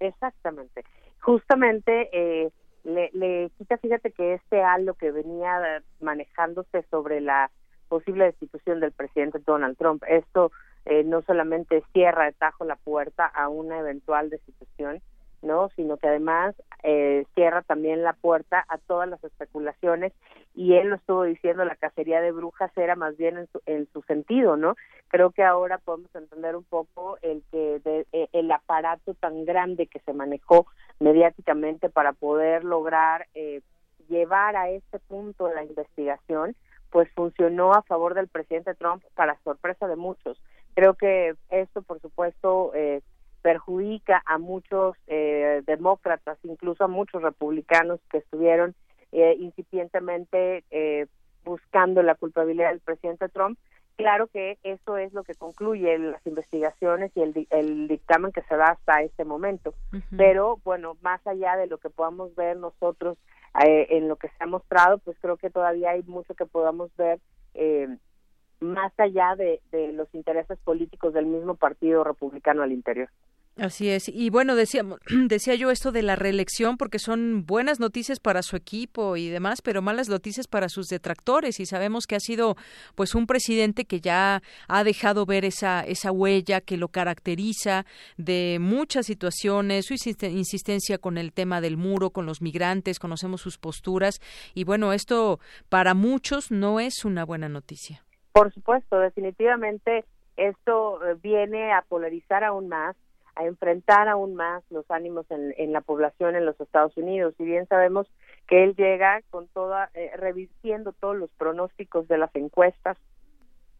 Exactamente. Justamente eh, le, le quita, fíjate que este halo que venía manejándose sobre la posible destitución del presidente Donald Trump, esto eh, no solamente cierra de tajo la puerta a una eventual destitución, no, sino que además eh, cierra también la puerta a todas las especulaciones y él lo estuvo diciendo la cacería de brujas era más bien en su, en su sentido, ¿no? Creo que ahora podemos entender un poco el que eh, el aparato tan grande que se manejó mediáticamente para poder lograr eh, llevar a este punto la investigación, pues funcionó a favor del presidente Trump para sorpresa de muchos Creo que esto, por supuesto, eh, perjudica a muchos eh, demócratas, incluso a muchos republicanos que estuvieron eh, incipientemente eh, buscando la culpabilidad del presidente Trump. Claro que eso es lo que concluye las investigaciones y el, el dictamen que se da hasta este momento. Pero bueno, más allá de lo que podamos ver nosotros eh, en lo que se ha mostrado, pues creo que todavía hay mucho que podamos ver eh, más allá de, de los intereses políticos del mismo partido republicano al interior. Así es. Y bueno, decía, decía yo esto de la reelección porque son buenas noticias para su equipo y demás, pero malas noticias para sus detractores y sabemos que ha sido pues un presidente que ya ha dejado ver esa esa huella que lo caracteriza de muchas situaciones, su insistencia con el tema del muro, con los migrantes, conocemos sus posturas y bueno, esto para muchos no es una buena noticia. Por supuesto, definitivamente esto eh, viene a polarizar aún más a enfrentar aún más los ánimos en, la población en los Estados Unidos. Y bien sabemos que él llega con toda, eh, revirtiendo todos los pronósticos de las encuestas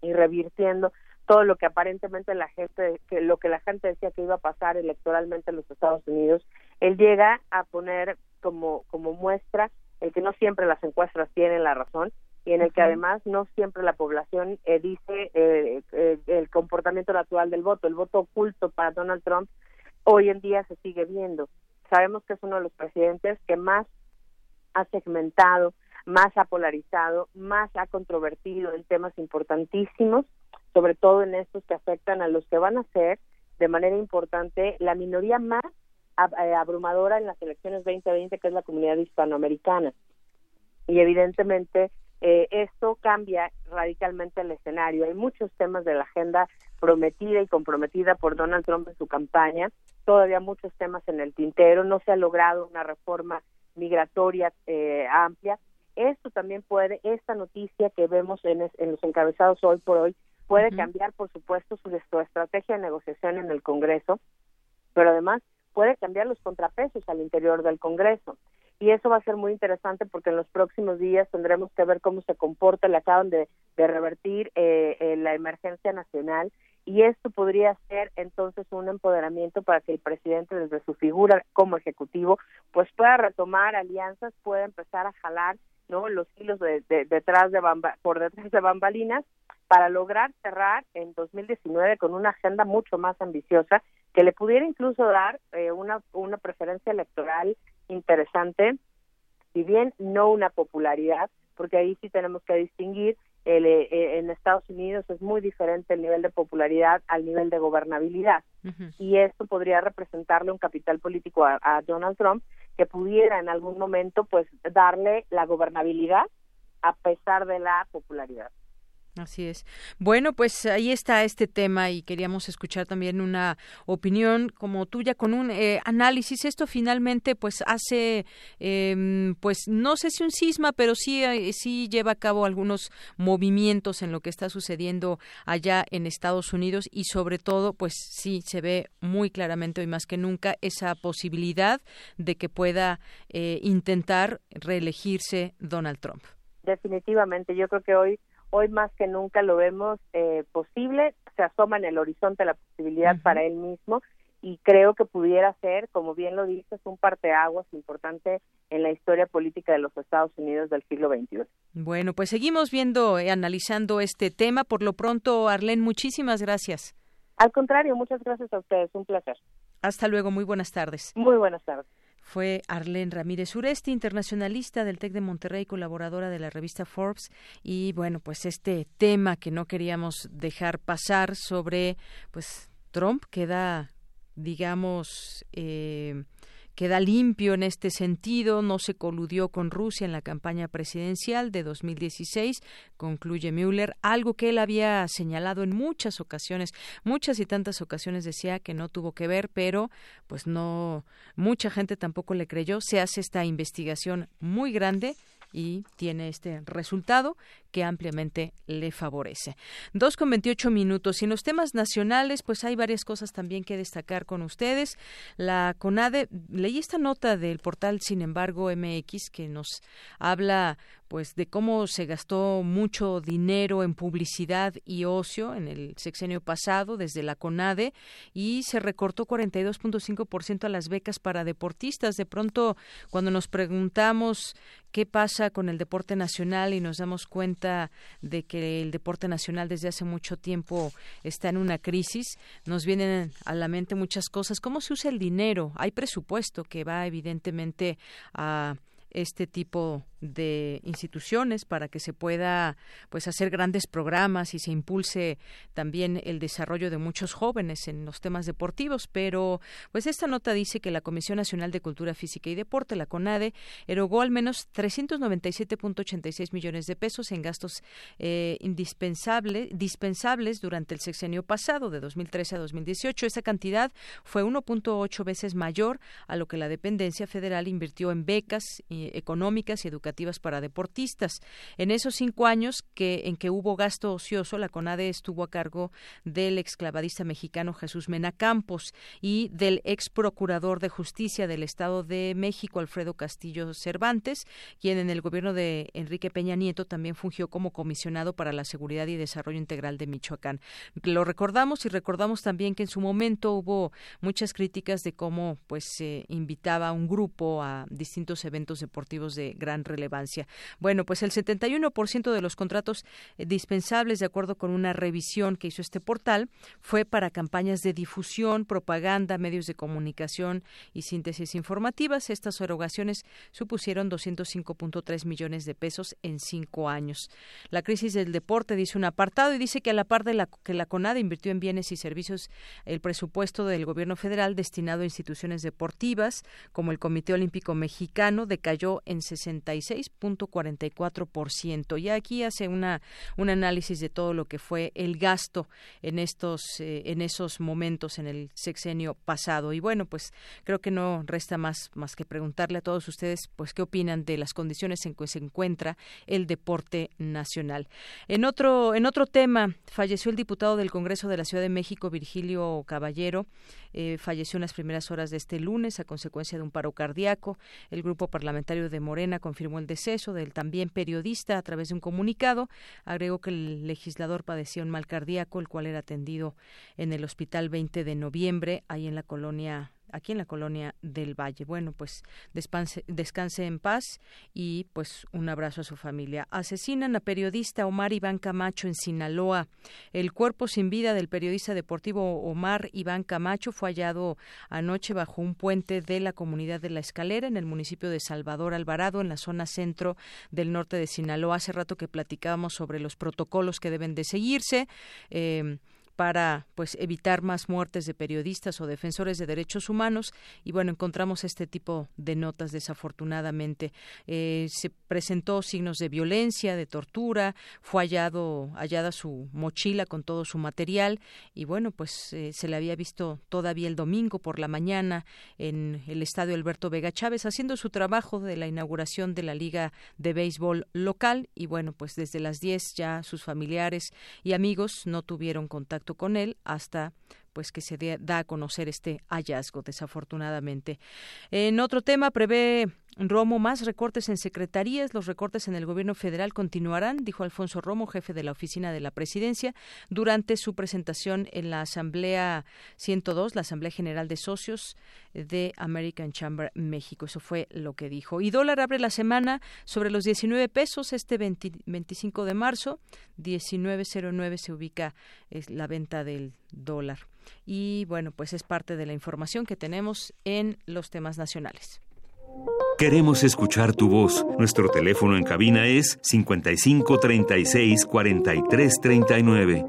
y revirtiendo todo lo que aparentemente la gente, que lo que la gente decía que iba a pasar electoralmente en los Estados Unidos, él llega a poner como, como muestra el que no siempre las encuestas tienen la razón y en el que además no siempre la población eh, dice eh, eh, el comportamiento natural del voto, el voto oculto para Donald Trump hoy en día se sigue viendo. Sabemos que es uno de los presidentes que más ha segmentado, más ha polarizado, más ha controvertido en temas importantísimos, sobre todo en estos que afectan a los que van a ser de manera importante la minoría más abrumadora en las elecciones 2020, que es la comunidad hispanoamericana. Y evidentemente eh, esto cambia radicalmente el escenario. Hay muchos temas de la agenda prometida y comprometida por Donald Trump en su campaña, todavía muchos temas en el tintero, no se ha logrado una reforma migratoria eh, amplia. Esto también puede, esta noticia que vemos en, los encabezados hoy por hoy, puede cambiar, por supuesto, su, su estrategia de negociación en el Congreso, pero además puede cambiar los contrapesos al interior del Congreso y eso va a ser muy interesante porque en los próximos días tendremos que ver cómo se comporta, le acaban de, revertir eh, eh, la emergencia nacional y esto podría ser entonces un empoderamiento para que el presidente desde su figura como ejecutivo pues pueda retomar alianzas, pueda empezar a jalar no los hilos de, detrás de por detrás de bambalinas para lograr cerrar en 2019 con una agenda mucho más ambiciosa que le pudiera incluso dar eh, una, una preferencia electoral interesante, si bien no una popularidad, porque ahí sí tenemos que distinguir, el, eh, en Estados Unidos es muy diferente el nivel de popularidad al nivel de gobernabilidad. Y esto podría representarle un capital político a, a Donald Trump que pudiera en algún momento pues darle la gobernabilidad a pesar de la popularidad. Así es. Bueno, pues ahí está este tema y queríamos escuchar también una opinión como tuya con un eh, análisis. Esto finalmente pues hace, em, pues no sé si un cisma, pero sí, eh, sí lleva a cabo algunos movimientos en lo que está sucediendo allá en Estados Unidos y sobre todo pues sí se ve muy claramente hoy más que nunca esa posibilidad de que pueda eh, intentar reelegirse Donald Trump. Definitivamente, yo creo que hoy hoy más que nunca lo vemos eh, posible, se asoma en el horizonte la posibilidad para él mismo y creo que pudiera ser, como bien lo dices, un parteaguas importante en la historia política de los Estados Unidos del siglo XXI. Bueno, pues seguimos viendo, y analizando este tema. Por lo pronto, Arlene, muchísimas gracias. Al contrario, muchas gracias a ustedes, un placer. Hasta luego, muy buenas tardes. Muy buenas tardes fue Arlene Ramírez Uresti, internacionalista del TEC de Monterrey, colaboradora de la revista Forbes. Y bueno, pues este tema que no queríamos dejar pasar sobre, pues Trump queda, digamos, eh, queda limpio en este sentido, no se coludió con Rusia en la campaña presidencial de 2016, concluye Müller, algo que él había señalado en muchas ocasiones, muchas y tantas ocasiones decía que no tuvo que ver, pero pues no, mucha gente tampoco le creyó, se hace esta investigación muy grande y tiene este resultado que ampliamente le favorece. Dos con veintiocho minutos. Y en los temas nacionales, pues hay varias cosas también que destacar con ustedes. La CONADE, leí esta nota del portal Sin embargo MX que nos habla pues de cómo se gastó mucho dinero en publicidad y ocio en el sexenio pasado desde la CONADE y se recortó 42.5% a las becas para deportistas. De pronto, cuando nos preguntamos qué pasa con el deporte nacional y nos damos cuenta de que el deporte nacional desde hace mucho tiempo está en una crisis, nos vienen a la mente muchas cosas. ¿Cómo se usa el dinero? Hay presupuesto que va evidentemente a este tipo de instituciones para que se pueda pues hacer grandes programas y se impulse también el desarrollo de muchos jóvenes en los temas deportivos. Pero pues esta nota dice que la Comisión Nacional de Cultura Física y Deporte la CONADE erogó al menos 397.86 millones de pesos en gastos eh, indispensables dispensables durante el sexenio pasado de 2013 a 2018 esa cantidad fue 1.8 veces mayor a lo que la dependencia federal invirtió en becas eh, económicas y educativas para deportistas. En esos cinco años que, en que hubo gasto ocioso, la CONADE estuvo a cargo del exclavadista mexicano Jesús Mena Campos y del ex procurador de justicia del Estado de México, Alfredo Castillo Cervantes, quien en el gobierno de Enrique Peña Nieto también fungió como comisionado para la seguridad y desarrollo integral de Michoacán. Lo recordamos y recordamos también que en su momento hubo muchas críticas de cómo pues se invitaba a un grupo a distintos eventos deportivos de gran relevancia relevancia. Bueno, pues el 71% de los contratos eh, dispensables, de acuerdo con una revisión que hizo este portal, fue para campañas de difusión, propaganda, medios de comunicación y síntesis informativas. Estas erogaciones supusieron 205.3 millones de pesos en cinco años. La crisis del deporte dice un apartado y dice que a la par de la que la CONADE invirtió en bienes y servicios el presupuesto del gobierno federal destinado a instituciones deportivas como el Comité Olímpico Mexicano decayó en 66 6.44%. Y aquí hace una, un análisis de todo lo que fue el gasto en estos eh, en esos momentos en el sexenio pasado. Y bueno, pues creo que no resta más más que preguntarle a todos ustedes pues qué opinan de las condiciones en que se encuentra el deporte nacional. En otro en otro tema, falleció el diputado del Congreso de la Ciudad de México Virgilio Caballero, eh, falleció en las primeras horas de este lunes a consecuencia de un paro cardíaco. El grupo parlamentario de Morena confirmó el deceso del también periodista a través de un comunicado. Agregó que el legislador padecía un mal cardíaco, el cual era atendido en el hospital 20 de noviembre, ahí en la colonia aquí en la colonia del Valle. Bueno, pues descanse en paz y pues un abrazo a su familia. Asesinan a periodista Omar Iván Camacho en Sinaloa. El cuerpo sin vida del periodista deportivo Omar Iván Camacho fue hallado anoche bajo un puente de la comunidad de La Escalera en el municipio de Salvador Alvarado, en la zona centro del norte de Sinaloa. Hace rato que platicábamos sobre los protocolos que deben de seguirse. Eh, para pues evitar más muertes de periodistas o defensores de derechos humanos. Y bueno encontramos este tipo de notas desafortunadamente. Eh, se presentó signos de violencia de tortura fue hallado hallada su mochila con todo su material. Y bueno pues eh, se le había visto todavía el domingo por la mañana en el estadio Alberto Vega Chávez haciendo su trabajo de la inauguración de la liga de béisbol local. Y bueno pues desde las 10 ya sus familiares y amigos no tuvieron contacto con él hasta pues que se da a conocer este hallazgo desafortunadamente. En otro tema prevé Romo más recortes en secretarías, los recortes en el gobierno federal continuarán, dijo Alfonso Romo, jefe de la oficina de la presidencia, durante su presentación en la Asamblea 102, la Asamblea General de Socios de American Chamber México. Eso fue lo que dijo. Y dólar abre la semana sobre los 19 pesos este 25 de marzo, 19.09 se ubica la venta del dólar. Y bueno, pues es parte de la información que tenemos en los temas nacionales. Queremos escuchar tu voz. Nuestro teléfono en cabina es 55 36 43 39.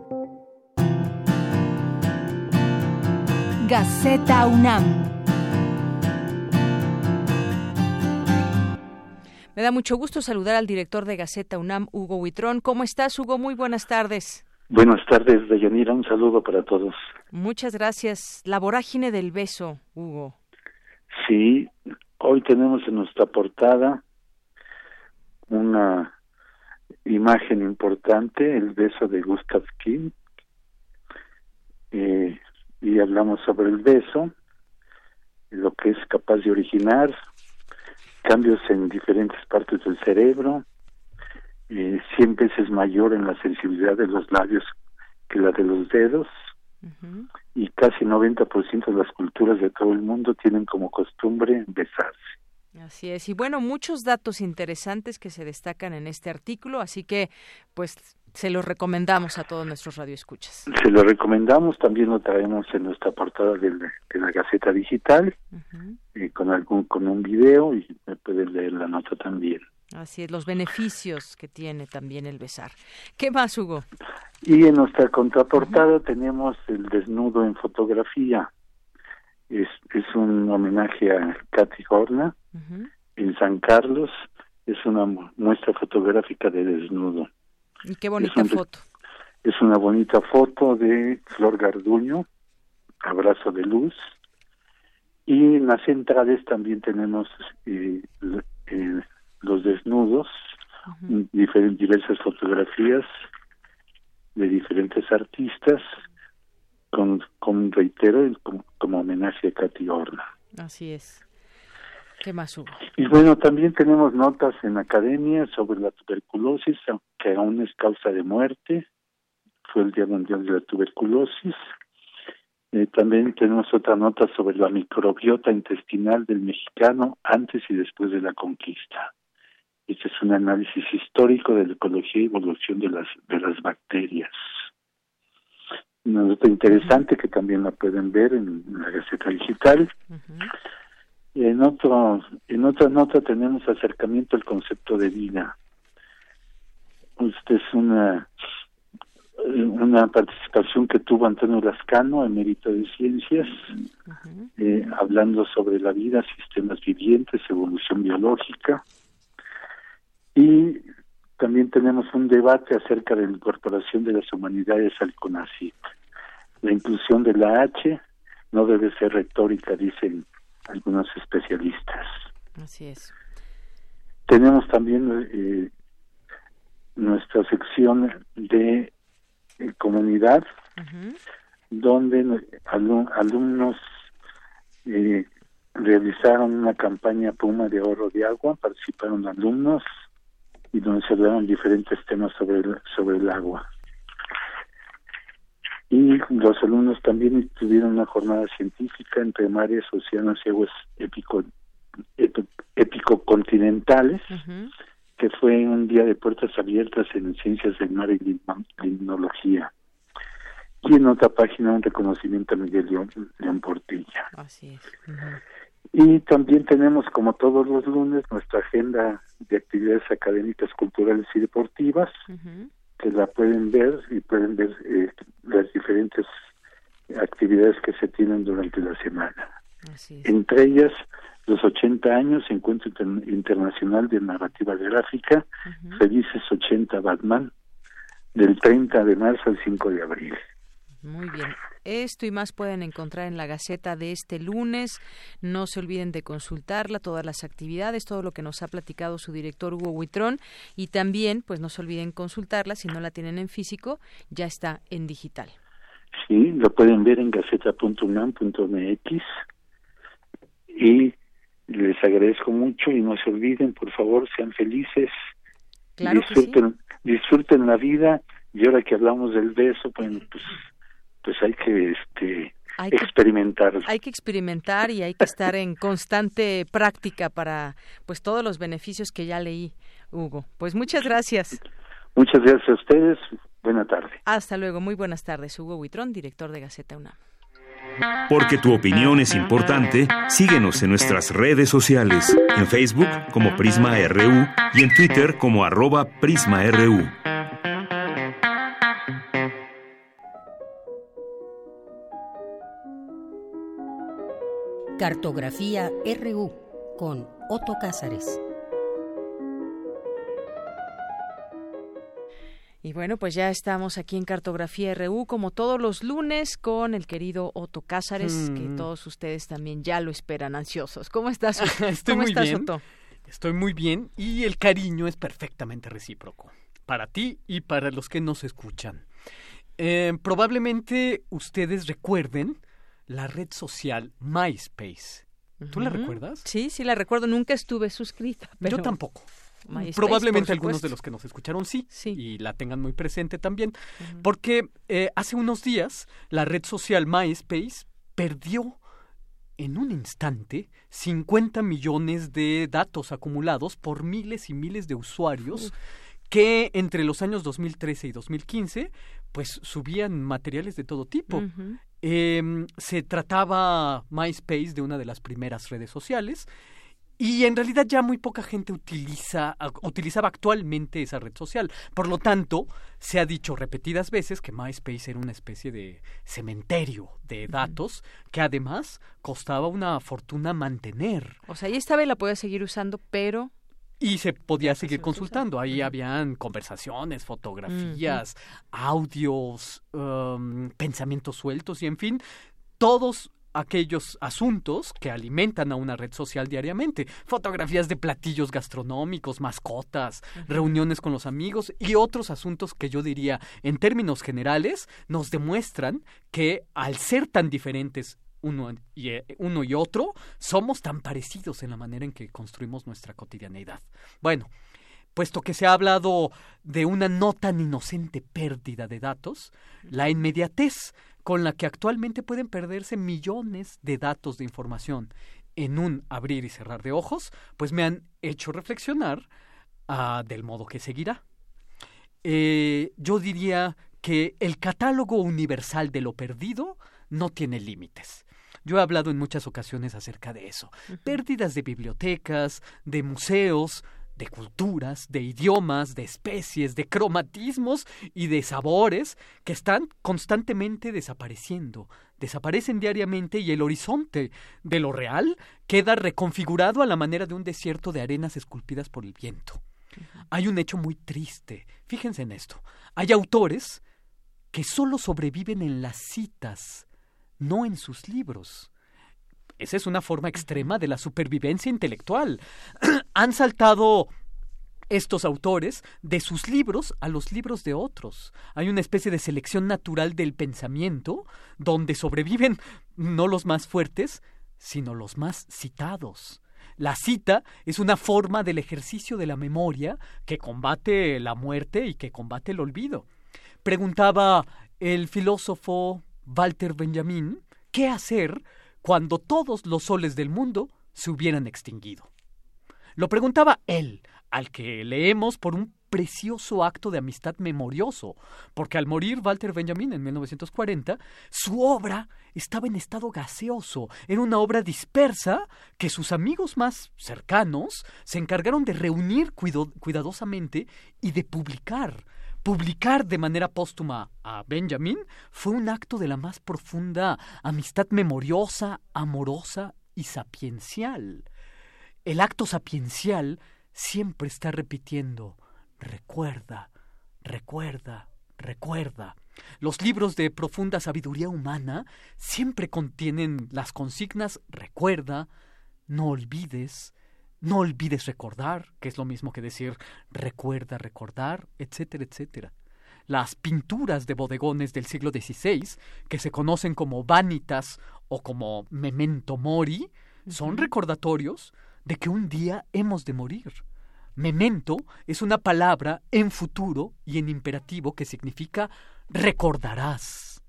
Gaceta UNAM. Me da mucho gusto saludar al director de Gaceta UNAM, Hugo Huitrón. ¿Cómo estás, Hugo? Muy buenas tardes. Buenas tardes, Deyanira. Un saludo para todos. Muchas gracias. La vorágine del beso, Hugo. Sí, Hoy tenemos en nuestra portada una imagen importante, el beso de Gustav King, eh, y hablamos sobre el beso, lo que es capaz de originar cambios en diferentes partes del cerebro, eh, 100 veces mayor en la sensibilidad de los labios que la de los dedos y casi 90% de las culturas de todo el mundo tienen como costumbre besarse. Así es. Y bueno, muchos datos interesantes que se destacan en este artículo, así que pues se los recomendamos a todos nuestros radioescuchas. Se lo recomendamos, también lo traemos en nuestra portada de la, Gaceta Digital, eh, con algún con un video y me pueden leer la nota también. Así es, los beneficios que tiene también el besar. ¿Qué más, Hugo? Y en nuestra contraportada tenemos el desnudo en fotografía. Es, es un homenaje a Katy Horna en San Carlos. Es una muestra fotográfica de desnudo. Y qué bonita foto. Es una bonita foto de Flor Garduño, abrazo de luz. Y en las centrales también tenemos eh, eh, los desnudos, diversas fotografías de diferentes artistas, con, con reitero, como, homenaje a Katy Horna. Así es. ¿Qué más hubo? Y bueno, también tenemos notas en academia sobre la tuberculosis, que aún es causa de muerte. Fue el Día Mundial de la Tuberculosis. Eh, también tenemos otra nota sobre la microbiota intestinal del mexicano antes y después de la conquista. Este es un análisis histórico de la ecología y evolución de las, de las bacterias. Una nota interesante que también la pueden ver en la Gaceta Digital. y en, otro, en otra nota tenemos acercamiento al concepto de vida. Esta es una, una participación que tuvo Antonio Lascano, emérito de ciencias, eh, hablando sobre la vida, sistemas vivientes, evolución biológica. Y también tenemos un debate acerca de la incorporación de las humanidades al CONACYT. La inclusión de la H no debe ser retórica, dicen algunos especialistas. Así es. Tenemos también eh, nuestra sección de eh, comunidad, donde alumnos eh, realizaron una campaña Puma de ahorro de agua, participaron alumnos, y donde se hablaron diferentes temas sobre el, sobre el agua. Y los alumnos también tuvieron una jornada científica entre mares, océanos y aguas épico, épico continentales, que fue un día de puertas abiertas en ciencias del mar y limnología. Y en otra página un reconocimiento a Miguel León, Portilla. Así es. Y también tenemos, como todos los lunes, nuestra agenda de actividades académicas, culturales y deportivas, que la pueden ver y pueden ver eh, las diferentes actividades que se tienen durante la semana. Entre ellas, los 80 años, Encuentro Internacional de Narrativa Gráfica, Felices 80 Batman, del 30 de marzo al 5 de abril. Muy bien. Esto y más pueden encontrar en la Gaceta de este lunes. No se olviden de consultarla, todas las actividades, todo lo que nos ha platicado su director Hugo Huitrón. Y también, pues no se olviden consultarla. Si no la tienen en físico, ya está en digital. Sí, lo pueden ver en gaceta.unam.mx. Y les agradezco mucho y no se olviden, por favor, sean felices. disfruten, disfruten la vida. Y ahora que hablamos del beso, bueno, pues pues hay que este experimentar. hay que experimentar y hay que estar en constante práctica para pues todos los beneficios que ya leí, Hugo. Pues muchas gracias. Muchas gracias a ustedes. Buena tarde. Hasta luego. Muy buenas tardes. Hugo Huitrón, director de Gaceta UNAM. Porque tu opinión es importante, síguenos en nuestras redes sociales, en Facebook como Prisma RU y en Twitter como arroba PrismaRU. Cartografía RU con Otto Cázares. Y bueno, pues ya estamos aquí en Cartografía RU como todos los lunes con el querido Otto Cázares, que mm. todos ustedes también ya lo esperan ansiosos. ¿Cómo estás? Estoy muy bien. Otto? Estoy muy bien y el cariño es perfectamente recíproco para ti y para los que nos escuchan. Eh, probablemente ustedes recuerden la red social MySpace. ¿Tú la recuerdas? Sí, sí la recuerdo. Nunca estuve suscrita. Yo tampoco. Probablemente algunos de los que nos escucharon sí, y la tengan muy presente también, porque eh, hace unos días la red social MySpace perdió en un instante 50 millones de datos acumulados por miles y miles de usuarios que entre los años 2013 y 2015 pues subían materiales de todo tipo. Em, se trataba MySpace de una de las primeras redes sociales y en realidad ya muy poca gente utiliza, utilizaba actualmente esa red social. Por lo tanto, se ha dicho repetidas veces que MySpace era una especie de cementerio de datos que además costaba una fortuna mantener. O sea, ahí estaba y la podía seguir usando, pero y se podía seguir consultando. Ahí habían conversaciones, fotografías, audios, um, pensamientos sueltos y en fin, todos aquellos asuntos que alimentan a una red social diariamente. Fotografías de platillos gastronómicos, mascotas, reuniones con los amigos y otros asuntos que yo diría, en términos generales, nos demuestran que al ser tan diferentes uno y, eh, uno y otro, somos tan parecidos en la manera en que construimos nuestra cotidianeidad. Bueno, puesto que se ha hablado de una no tan inocente pérdida de datos, la inmediatez con la que actualmente pueden perderse millones de datos de información en un abrir y cerrar de ojos, pues me han hecho reflexionar ah, del modo que seguirá. Eh, yo diría que el catálogo universal de lo perdido no tiene límites. Yo he hablado en muchas ocasiones acerca de eso. Pérdidas de bibliotecas, de museos, de culturas, de idiomas, de especies, de cromatismos y de sabores que están constantemente desapareciendo. Desaparecen diariamente y el horizonte de lo real queda reconfigurado a la manera de un desierto de arenas esculpidas por el viento. Hay un hecho muy triste. Fíjense en esto. Hay autores que solo sobreviven en las citas, no en sus libros. Esa es una forma extrema de la supervivencia intelectual. Han saltado estos autores de sus libros a los libros de otros. Hay una especie de selección natural del pensamiento donde sobreviven no los más fuertes, sino los más citados. La cita es una forma del ejercicio de la memoria que combate la muerte y que combate el olvido. Preguntaba el filósofo Walter Benjamin qué hacer cuando todos los soles del mundo se hubieran extinguido. Lo preguntaba él, al que leemos por un precioso acto de amistad memorioso, porque al morir Walter Benjamin en 1940, su obra estaba en estado gaseoso, era una obra dispersa que sus amigos más cercanos se encargaron de reunir cuidadosamente y de publicar. Publicar de manera póstuma a Benjamin fue un acto de la más profunda amistad memoriosa, amorosa y sapiencial. El acto sapiencial siempre está repitiendo recuerda, recuerda, recuerda. Los libros de profunda sabiduría humana siempre contienen las consignas recuerda, no olvides, no olvides recordar, que es lo mismo que decir recuerda recordar, etcétera, etcétera. Las pinturas de bodegones del siglo XVI, que se conocen como vanitas o como memento mori, son recordatorios de que un día hemos de morir. Memento es una palabra en futuro y en imperativo que significa recordarás.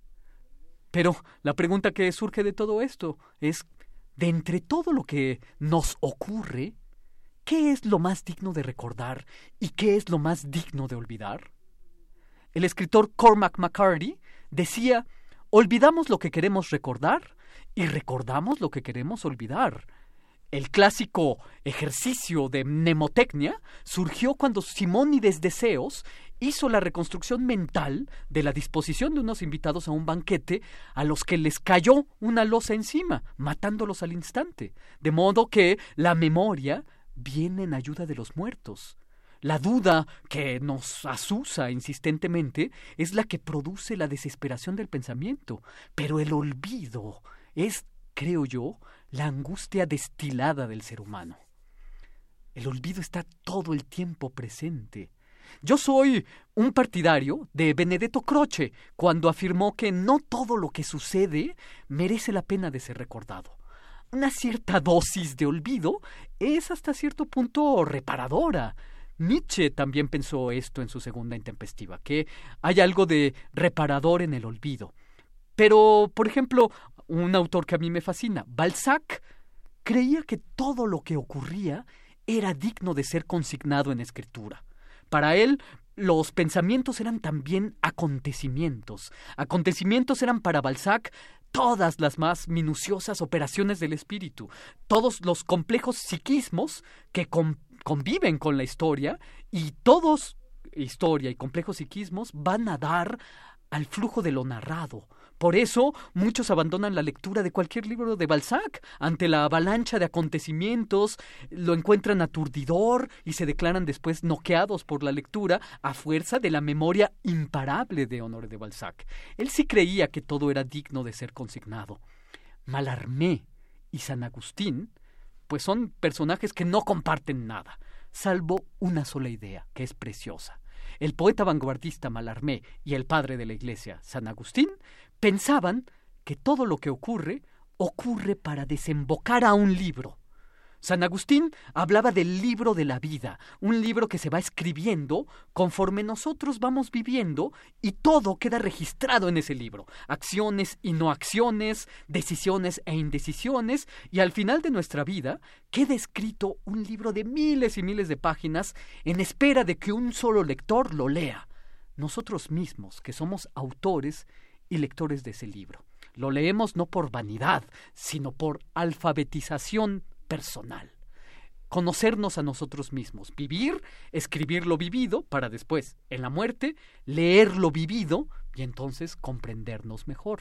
Pero la pregunta que surge de todo esto es, de entre todo lo que nos ocurre, ¿qué es lo más digno de recordar y qué es lo más digno de olvidar? El escritor Cormac McCarthy decía, olvidamos lo que queremos recordar y recordamos lo que queremos olvidar. El clásico ejercicio de mnemotecnia surgió cuando Simónides de Ceos hizo la reconstrucción mental de la disposición de unos invitados a un banquete a los que les cayó una losa encima, matándolos al instante. De modo que la memoria viene en ayuda de los muertos. La duda que nos asusa insistentemente es la que produce la desesperación del pensamiento, pero el olvido es, creo yo, la angustia destilada del ser humano. El olvido está todo el tiempo presente. Yo soy un partidario de Benedetto Croce cuando afirmó que no todo lo que sucede merece la pena de ser recordado una cierta dosis de olvido es hasta cierto punto reparadora. Nietzsche también pensó esto en su segunda intempestiva, que hay algo de reparador en el olvido. Pero, por ejemplo, un autor que a mí me fascina, Balzac, creía que todo lo que ocurría era digno de ser consignado en escritura. Para él, los pensamientos eran también acontecimientos. Acontecimientos eran para Balzac todas las más minuciosas operaciones del espíritu, todos los complejos psiquismos que conviven con la historia y todos, historia y complejos psiquismos, van a dar al flujo de lo narrado, por eso muchos abandonan la lectura de cualquier libro de Balzac ante la avalancha de acontecimientos, lo encuentran aturdidor y se declaran después noqueados por la lectura a fuerza de la memoria imparable de Honoré de Balzac. Él sí creía que todo era digno de ser consignado. Malarmé y San Agustín, pues son personajes que no comparten nada, salvo una sola idea, que es preciosa. El poeta vanguardista Malarmé y el padre de la Iglesia, San Agustín, pensaban que todo lo que ocurre ocurre para desembocar a un libro. San Agustín hablaba del libro de la vida, un libro que se va escribiendo conforme nosotros vamos viviendo y todo queda registrado en ese libro, acciones y no acciones, decisiones e indecisiones, y al final de nuestra vida queda escrito un libro de miles y miles de páginas en espera de que un solo lector lo lea. Nosotros mismos, que somos autores y lectores de ese libro. Lo leemos no por vanidad, sino por alfabetización personal. Conocernos a nosotros mismos, vivir, escribir lo vivido para después, en la muerte, leer lo vivido y entonces comprendernos mejor.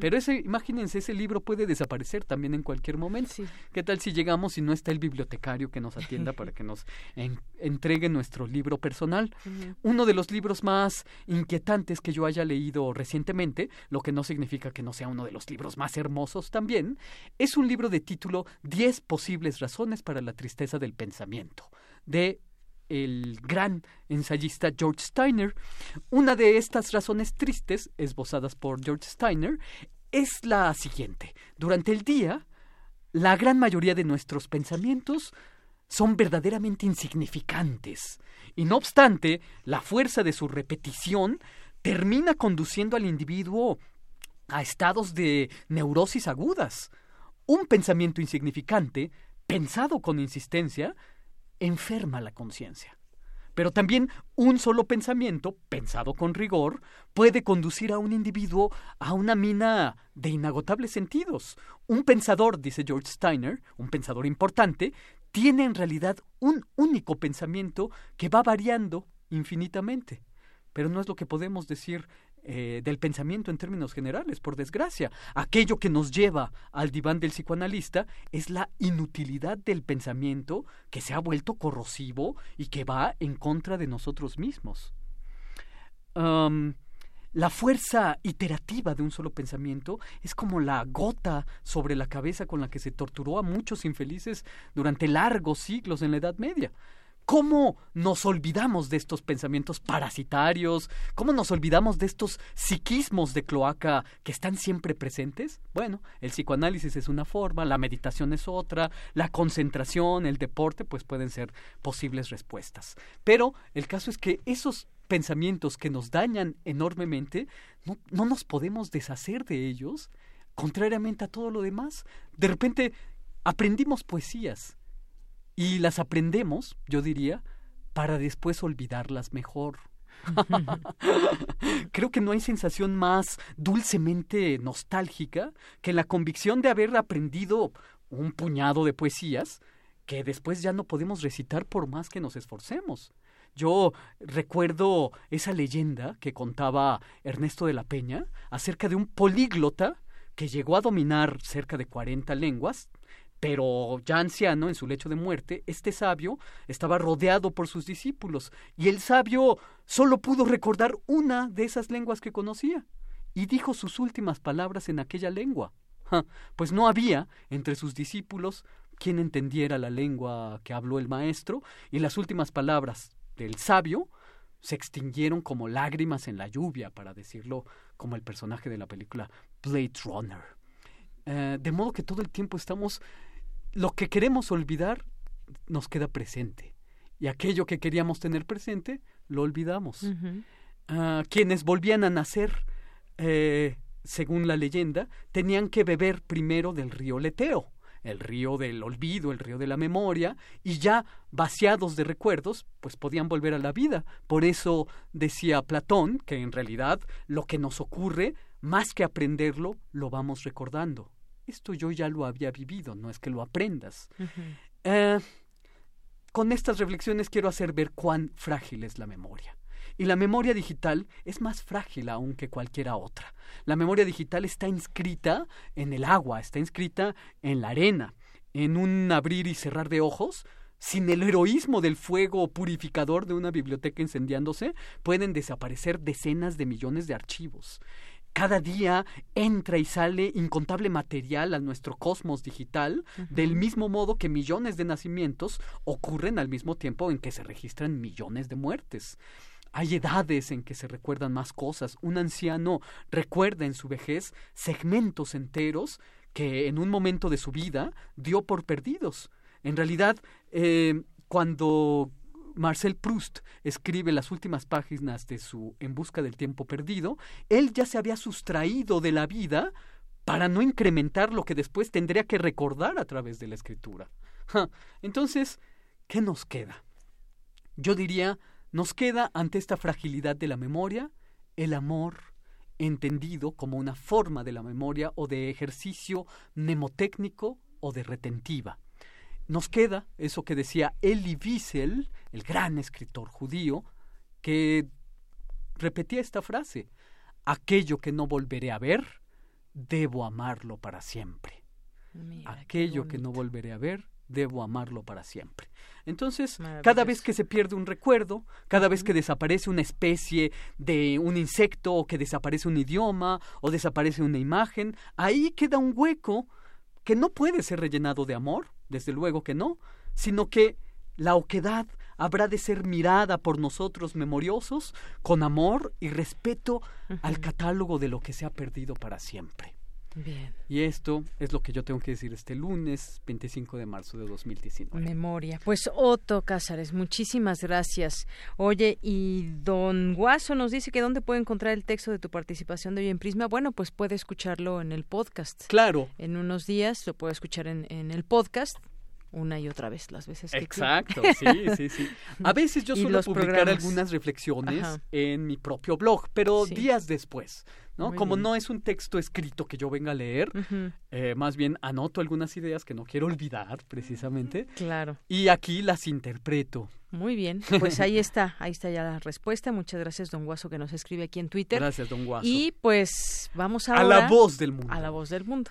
Pero ese, imagínense, ese libro puede desaparecer también en cualquier momento. ¿Qué tal si llegamos y no está el bibliotecario que nos atienda para que nos entregue nuestro libro personal? Uno de los libros más inquietantes que yo haya leído recientemente, lo que no significa que no sea uno de los libros más hermosos también, es un libro de título Diez posibles razones para la tristeza del pensamiento, de el gran ensayista George Steiner. Una de estas razones tristes, esbozadas por George Steiner, es la siguiente. Durante el día, la gran mayoría de nuestros pensamientos son verdaderamente insignificantes, y no obstante, la fuerza de su repetición termina conduciendo al individuo a estados de neurosis agudas. Un pensamiento insignificante, pensado con insistencia, enferma la conciencia. Pero también un solo pensamiento, pensado con rigor, puede conducir a un individuo a una mina de inagotables sentidos. Un pensador, dice George Steiner, un pensador importante, tiene en realidad un único pensamiento que va variando infinitamente. Pero no es lo que podemos decir eh, del pensamiento en términos generales, por desgracia. Aquello que nos lleva al diván del psicoanalista es la inutilidad del pensamiento que se ha vuelto corrosivo y que va en contra de nosotros mismos. la fuerza iterativa de un solo pensamiento es como la gota sobre la cabeza con la que se torturó a muchos infelices durante largos siglos en la Edad Media. ¿Cómo nos olvidamos de estos pensamientos parasitarios? ¿Cómo nos olvidamos de estos psiquismos de cloaca que están siempre presentes? Bueno, el psicoanálisis es una forma, la meditación es otra, la concentración, el deporte, pues pueden ser posibles respuestas. Pero el caso es que esos pensamientos que nos dañan enormemente, no, no nos podemos deshacer de ellos, contrariamente a todo lo demás. De repente aprendimos poesías y las aprendemos, yo diría, para después olvidarlas mejor. Creo que no hay sensación más dulcemente nostálgica que la convicción de haber aprendido un puñado de poesías que después ya no podemos recitar por más que nos esforcemos. Yo recuerdo esa leyenda que contaba Ernesto de la Peña acerca de un políglota que llegó a dominar cerca de 40 lenguas, pero ya anciano, en su lecho de muerte, este sabio estaba rodeado por sus discípulos, y el sabio solo pudo recordar una de esas lenguas que conocía, y dijo sus últimas palabras en aquella lengua. pues no había entre sus discípulos quien entendiera la lengua que habló el maestro, y las últimas palabras del sabio se extinguieron como lágrimas en la lluvia, para decirlo como el personaje de la película Blade Runner. Eh, de modo que todo el tiempo estamos lo que queremos olvidar nos queda presente. y aquello que queríamos tener presente lo olvidamos. Ah, quienes volvían a nacer, eh, según la leyenda, tenían que beber primero del río Leteo, el río del olvido, el río de la memoria, y ya vaciados de recuerdos, pues podían volver a la vida. Por eso decía Platón que en realidad lo que nos ocurre, más que aprenderlo, lo vamos recordando. Esto yo ya lo había vivido, no es que lo aprendas. Eh, con estas reflexiones quiero hacer ver cuán frágil es la memoria. Y la memoria digital es más frágil aún que cualquiera otra. La memoria digital está inscrita en el agua, está inscrita en la arena, en un abrir y cerrar de ojos. Sin el heroísmo del fuego purificador de una biblioteca incendiándose, pueden desaparecer decenas de millones de archivos. Cada día entra y sale incontable material a nuestro cosmos digital, del mismo modo que millones de nacimientos ocurren al mismo tiempo en que se registran millones de muertes. Hay edades en que se recuerdan más cosas. Un anciano recuerda en su vejez segmentos enteros que en un momento de su vida dio por perdidos. En realidad, eh, cuando Marcel Proust escribe las últimas páginas de su En busca del tiempo perdido, él ya se había sustraído de la vida para no incrementar lo que después tendría que recordar a través de la escritura. Entonces, ¿qué nos queda? Yo diría nos queda ante esta fragilidad de la memoria el amor entendido como una forma de la memoria o de ejercicio mnemotécnico o de retentiva. Nos queda eso que decía Elie Wiesel, el gran escritor judío, que repetía esta frase, aquello que no volveré a ver, debo amarlo para siempre. aquello que no volveré a ver, debo amarlo para siempre. Entonces, cada vez que se pierde un recuerdo, cada vez que desaparece una especie de un insecto o que desaparece un idioma o desaparece una imagen, ahí queda un hueco que no puede ser rellenado de amor, desde luego que no, sino que la oquedad habrá de ser mirada por nosotros memoriosos con amor y respeto al catálogo de lo que se ha perdido para siempre. Bien. Y esto es lo que yo tengo que decir este lunes 25 de marzo de 2019. Memoria. Pues Otto Cázares, muchísimas gracias. Oye, y don Guaso nos dice que dónde puede encontrar el texto de tu participación de hoy en Prisma. Bueno, pues puede escucharlo en el podcast. Claro. En unos días lo puede escuchar en, en el podcast una y otra vez las veces que Exacto, sí, sí, sí. A veces yo suelo publicar algunas reflexiones en mi propio blog, pero días después. ¿no? Como no es un texto escrito que yo venga a leer, eh, más bien anoto algunas ideas que no quiero olvidar, precisamente. Claro. Y aquí las interpreto. Muy bien, pues ahí está, ahí está ya la respuesta. Muchas gracias, don Guaso, que nos escribe aquí en Twitter. Gracias, don Guaso. Y pues vamos ahora... A la voz del mundo. A la voz del mundo.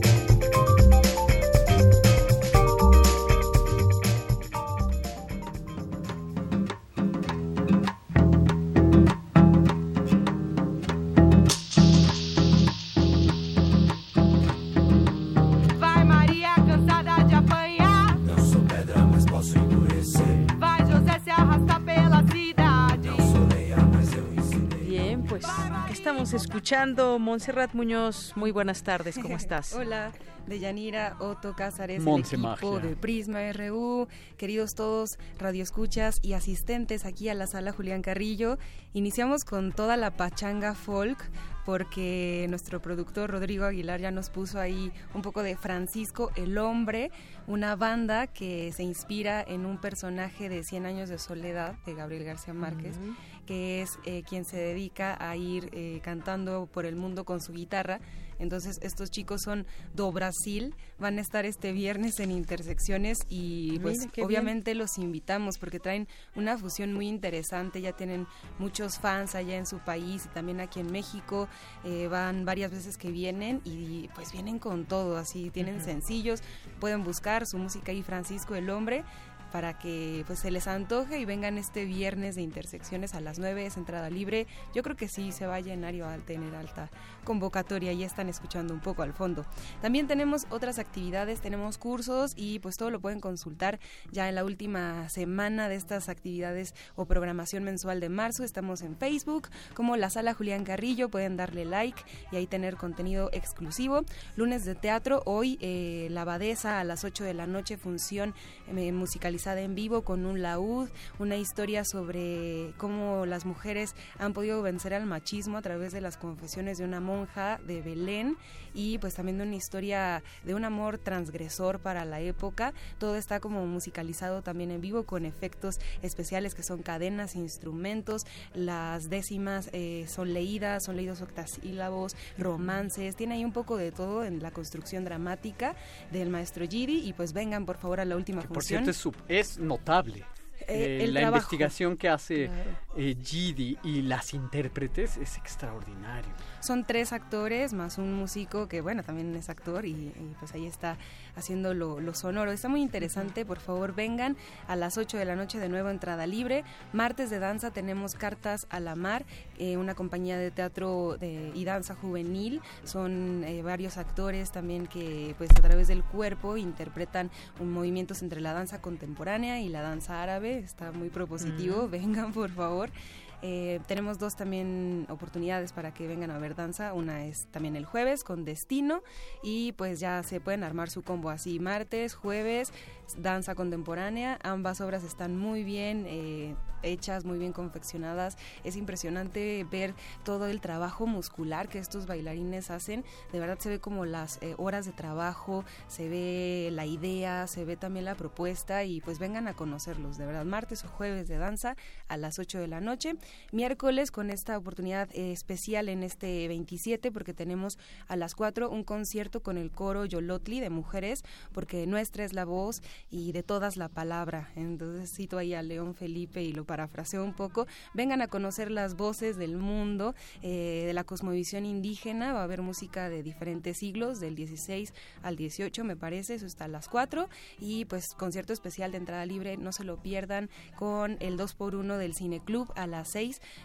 escuchando. Montserrat Muñoz, muy buenas tardes, ¿cómo estás? Hola, Deyanira, Otto Cázares, el equipo de Prisma RU, queridos todos radioescuchas y asistentes aquí a la sala Julián Carrillo. Iniciamos con toda la pachanga folk porque nuestro productor Rodrigo Aguilar ya nos puso ahí un poco de Francisco el Hombre, una banda que se inspira en un personaje de Cien años de soledad de Gabriel García Márquez que es eh, quien se dedica a ir eh, cantando por el mundo con su guitarra. Entonces estos chicos son do Brasil, van a estar este viernes en Intersecciones y pues obviamente los invitamos porque traen una fusión muy interesante, ya tienen muchos fans allá en su país y también aquí en México, eh, van varias veces que vienen y pues vienen con todo, así tienen sencillos, pueden buscar su música y Francisco el Hombre para que pues se les antoje y vengan este viernes de intersecciones a las 9, es entrada libre. Yo creo que sí se va a llenar y va a tener alta convocatoria, ya están escuchando un poco al fondo. También tenemos otras actividades, tenemos cursos y pues todo lo pueden consultar ya en la última semana de estas actividades o programación mensual de marzo. Estamos en Facebook como la sala Julián Carrillo, pueden darle like y ahí tener contenido exclusivo. Lunes de teatro, hoy eh, la abadesa a las 8 de la noche, función eh, musicalizada en vivo con un laúd, una historia sobre cómo las mujeres han podido vencer al machismo a través de las confesiones de una monja de Belén y pues también de una historia de un amor transgresor para la época. Todo está como musicalizado también en vivo con efectos especiales que son cadenas, instrumentos, las décimas eh, son leídas, son leídos octasílabos, romances, tiene ahí un poco de todo en la construcción dramática del maestro Gidi y pues vengan por favor a la última función. Por cierto, es notable eh, la investigación que hace eh, Gidi y las intérpretes es extraordinario. Son tres actores más un músico que, bueno, también es actor y, pues ahí está haciendo lo, sonoro. Está muy interesante, por favor vengan a las 8 de la noche de nuevo, entrada libre. Martes de danza tenemos Cartas a la Mar, eh, una compañía de teatro y danza juvenil. Son varios actores también que pues a través del cuerpo interpretan un movimientos entre la danza contemporánea y la danza árabe está muy propositivo, vengan por favor. Eh, tenemos dos también oportunidades para que vengan a ver danza. Una es también el jueves con Destino y pues ya se pueden armar su combo así martes, jueves, danza contemporánea. Ambas obras están muy bien eh, hechas, muy bien confeccionadas. Es impresionante ver todo el trabajo muscular que estos bailarines hacen. De verdad se ve como las eh, horas de trabajo, se ve la idea, se ve también la propuesta y pues vengan a conocerlos. De verdad, martes o jueves de danza a las 8 de la noche. Miércoles con esta oportunidad eh, especial en este 27 porque tenemos a las 4 un concierto con el coro Yolotli de mujeres porque nuestra es la voz y de todas la palabra. Entonces cito ahí a León Felipe y lo parafraseo un poco. Vengan a conocer las voces del mundo, eh, de la cosmovisión indígena. Va a haber música de diferentes siglos, del 16 al 18 me parece, eso está a las 4 y pues concierto especial de entrada libre, no se lo pierdan con el 2x1 del Cine Club a las 6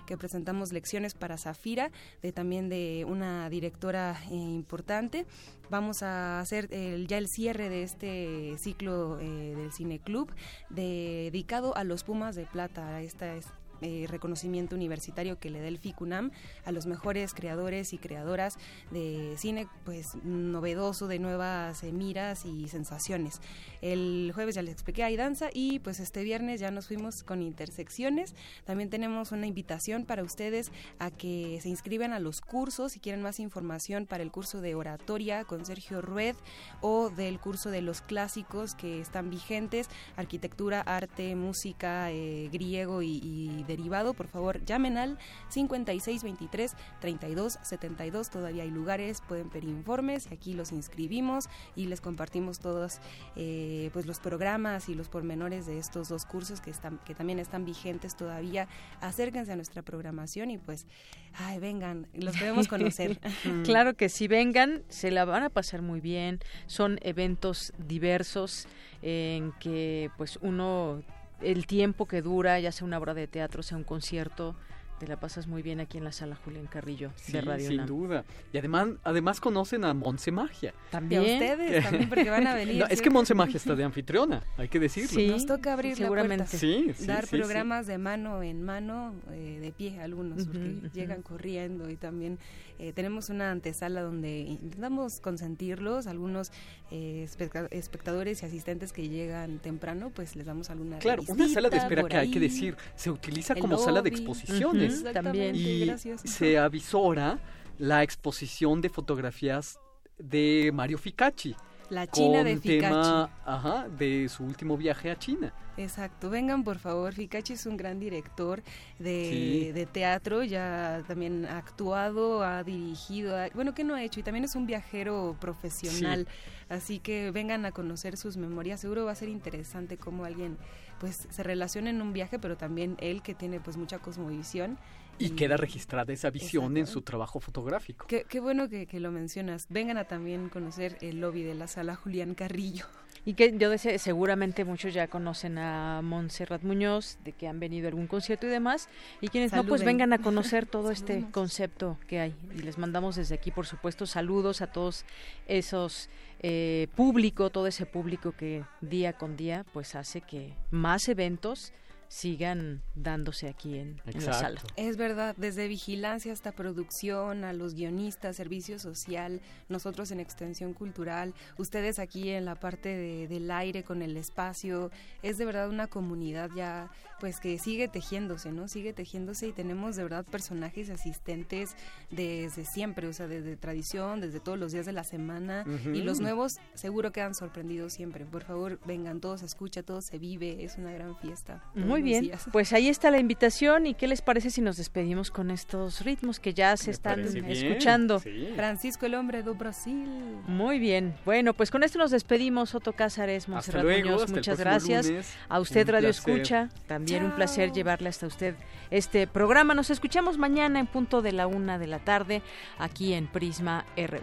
que presentamos lecciones para Zafira, de también de una directora eh, importante. Vamos a hacer ya el cierre de este ciclo eh, del Cine Club dedicado a los Pumas de Plata. Esta es eh, reconocimiento universitario que le da el FICUNAM a los mejores creadores y creadoras de cine pues novedoso, de nuevas eh, miras y sensaciones. El jueves ya les expliqué, hay danza y pues este viernes ya nos fuimos con intersecciones. También tenemos una invitación para ustedes a que se inscriban a los cursos si quieren más información para el curso de oratoria con Sergio Rued o del curso de los clásicos que están vigentes, arquitectura, arte, música, eh, griego y derivado, por favor llamen al 5623 3272. Todavía hay lugares, pueden pedir informes, aquí los inscribimos y les compartimos todos eh, pues los programas y los pormenores de estos dos cursos que están que también están vigentes todavía. Acérquense a nuestra programación y pues ay, vengan, los podemos conocer. claro que si vengan, se la van a pasar muy bien. Son eventos diversos en que pues uno el tiempo que dura, ya sea una obra de teatro, sea un concierto, te la pasas muy bien aquí en la sala Julián Carrillo de Radio Sin duda. Y además, además conocen a Monse Magia. También. ustedes, también porque van a venir. es que Monse Magia está de anfitriona, hay que decirlo. Sí, nos toca abrir seguramente. La Sí, Dar programas de mano en mano, eh, de pie algunos, porque llegan corriendo y también eh, tenemos una antesala donde intentamos consentirlos, algunos eh, espectadores y asistentes que llegan temprano, pues les damos alguna Claro, una sala de espera que hay que decir, se utiliza como sala de exposiciones. También. Y se avisora la exposición de fotografías de Mario Ficacci. La China de Ficacci. tema ajá, de su último viaje a China. Exacto, vengan por favor. Ficacci es un gran director de, teatro, ya también ha actuado, ha dirigido, bueno, ¿qué no ha hecho? Y también es un viajero profesional, así que vengan a conocer sus memorias. Seguro va a ser interesante cómo alguien pues se relaciona en un viaje, pero también él que tiene pues mucha cosmovisión y, queda registrada esa visión en su trabajo fotográfico. Qué, bueno que, lo mencionas. Vengan a también conocer el lobby de la sala Julián Carrillo. Y que yo decía, seguramente muchos ya conocen a Montserrat Muñoz, de que han venido a algún concierto y demás, y quienes no, pues vengan a conocer todo este concepto que hay. Y les mandamos desde aquí, por supuesto, saludos a todos esos eh, público, todo ese público que día con día pues hace que más eventos sigan dándose aquí en, la sala. Es verdad, desde vigilancia hasta producción, a los guionistas, servicio social, nosotros en extensión cultural, ustedes aquí en la parte de, del aire con el espacio, es de verdad una comunidad ya pues que sigue tejiéndose, ¿no? Sigue tejiéndose y tenemos de verdad personajes asistentes desde siempre, o sea, desde tradición, desde todos los días de la semana y los nuevos seguro quedan sorprendidos siempre. Por favor, vengan todos, escucha, todo se vive, es una gran fiesta. Muy bien, pues ahí está la invitación. Y qué les parece si nos despedimos con estos ritmos que ya se están escuchando. Francisco el hombre do Brasil. Muy bien, bueno, pues con esto nos despedimos, Otto Cázares, Monserrat Muñoz, muchas gracias. A usted Radio Escucha, también un placer llevarle hasta usted este programa. Nos escuchamos mañana en punto de la una de la tarde aquí en Prisma R.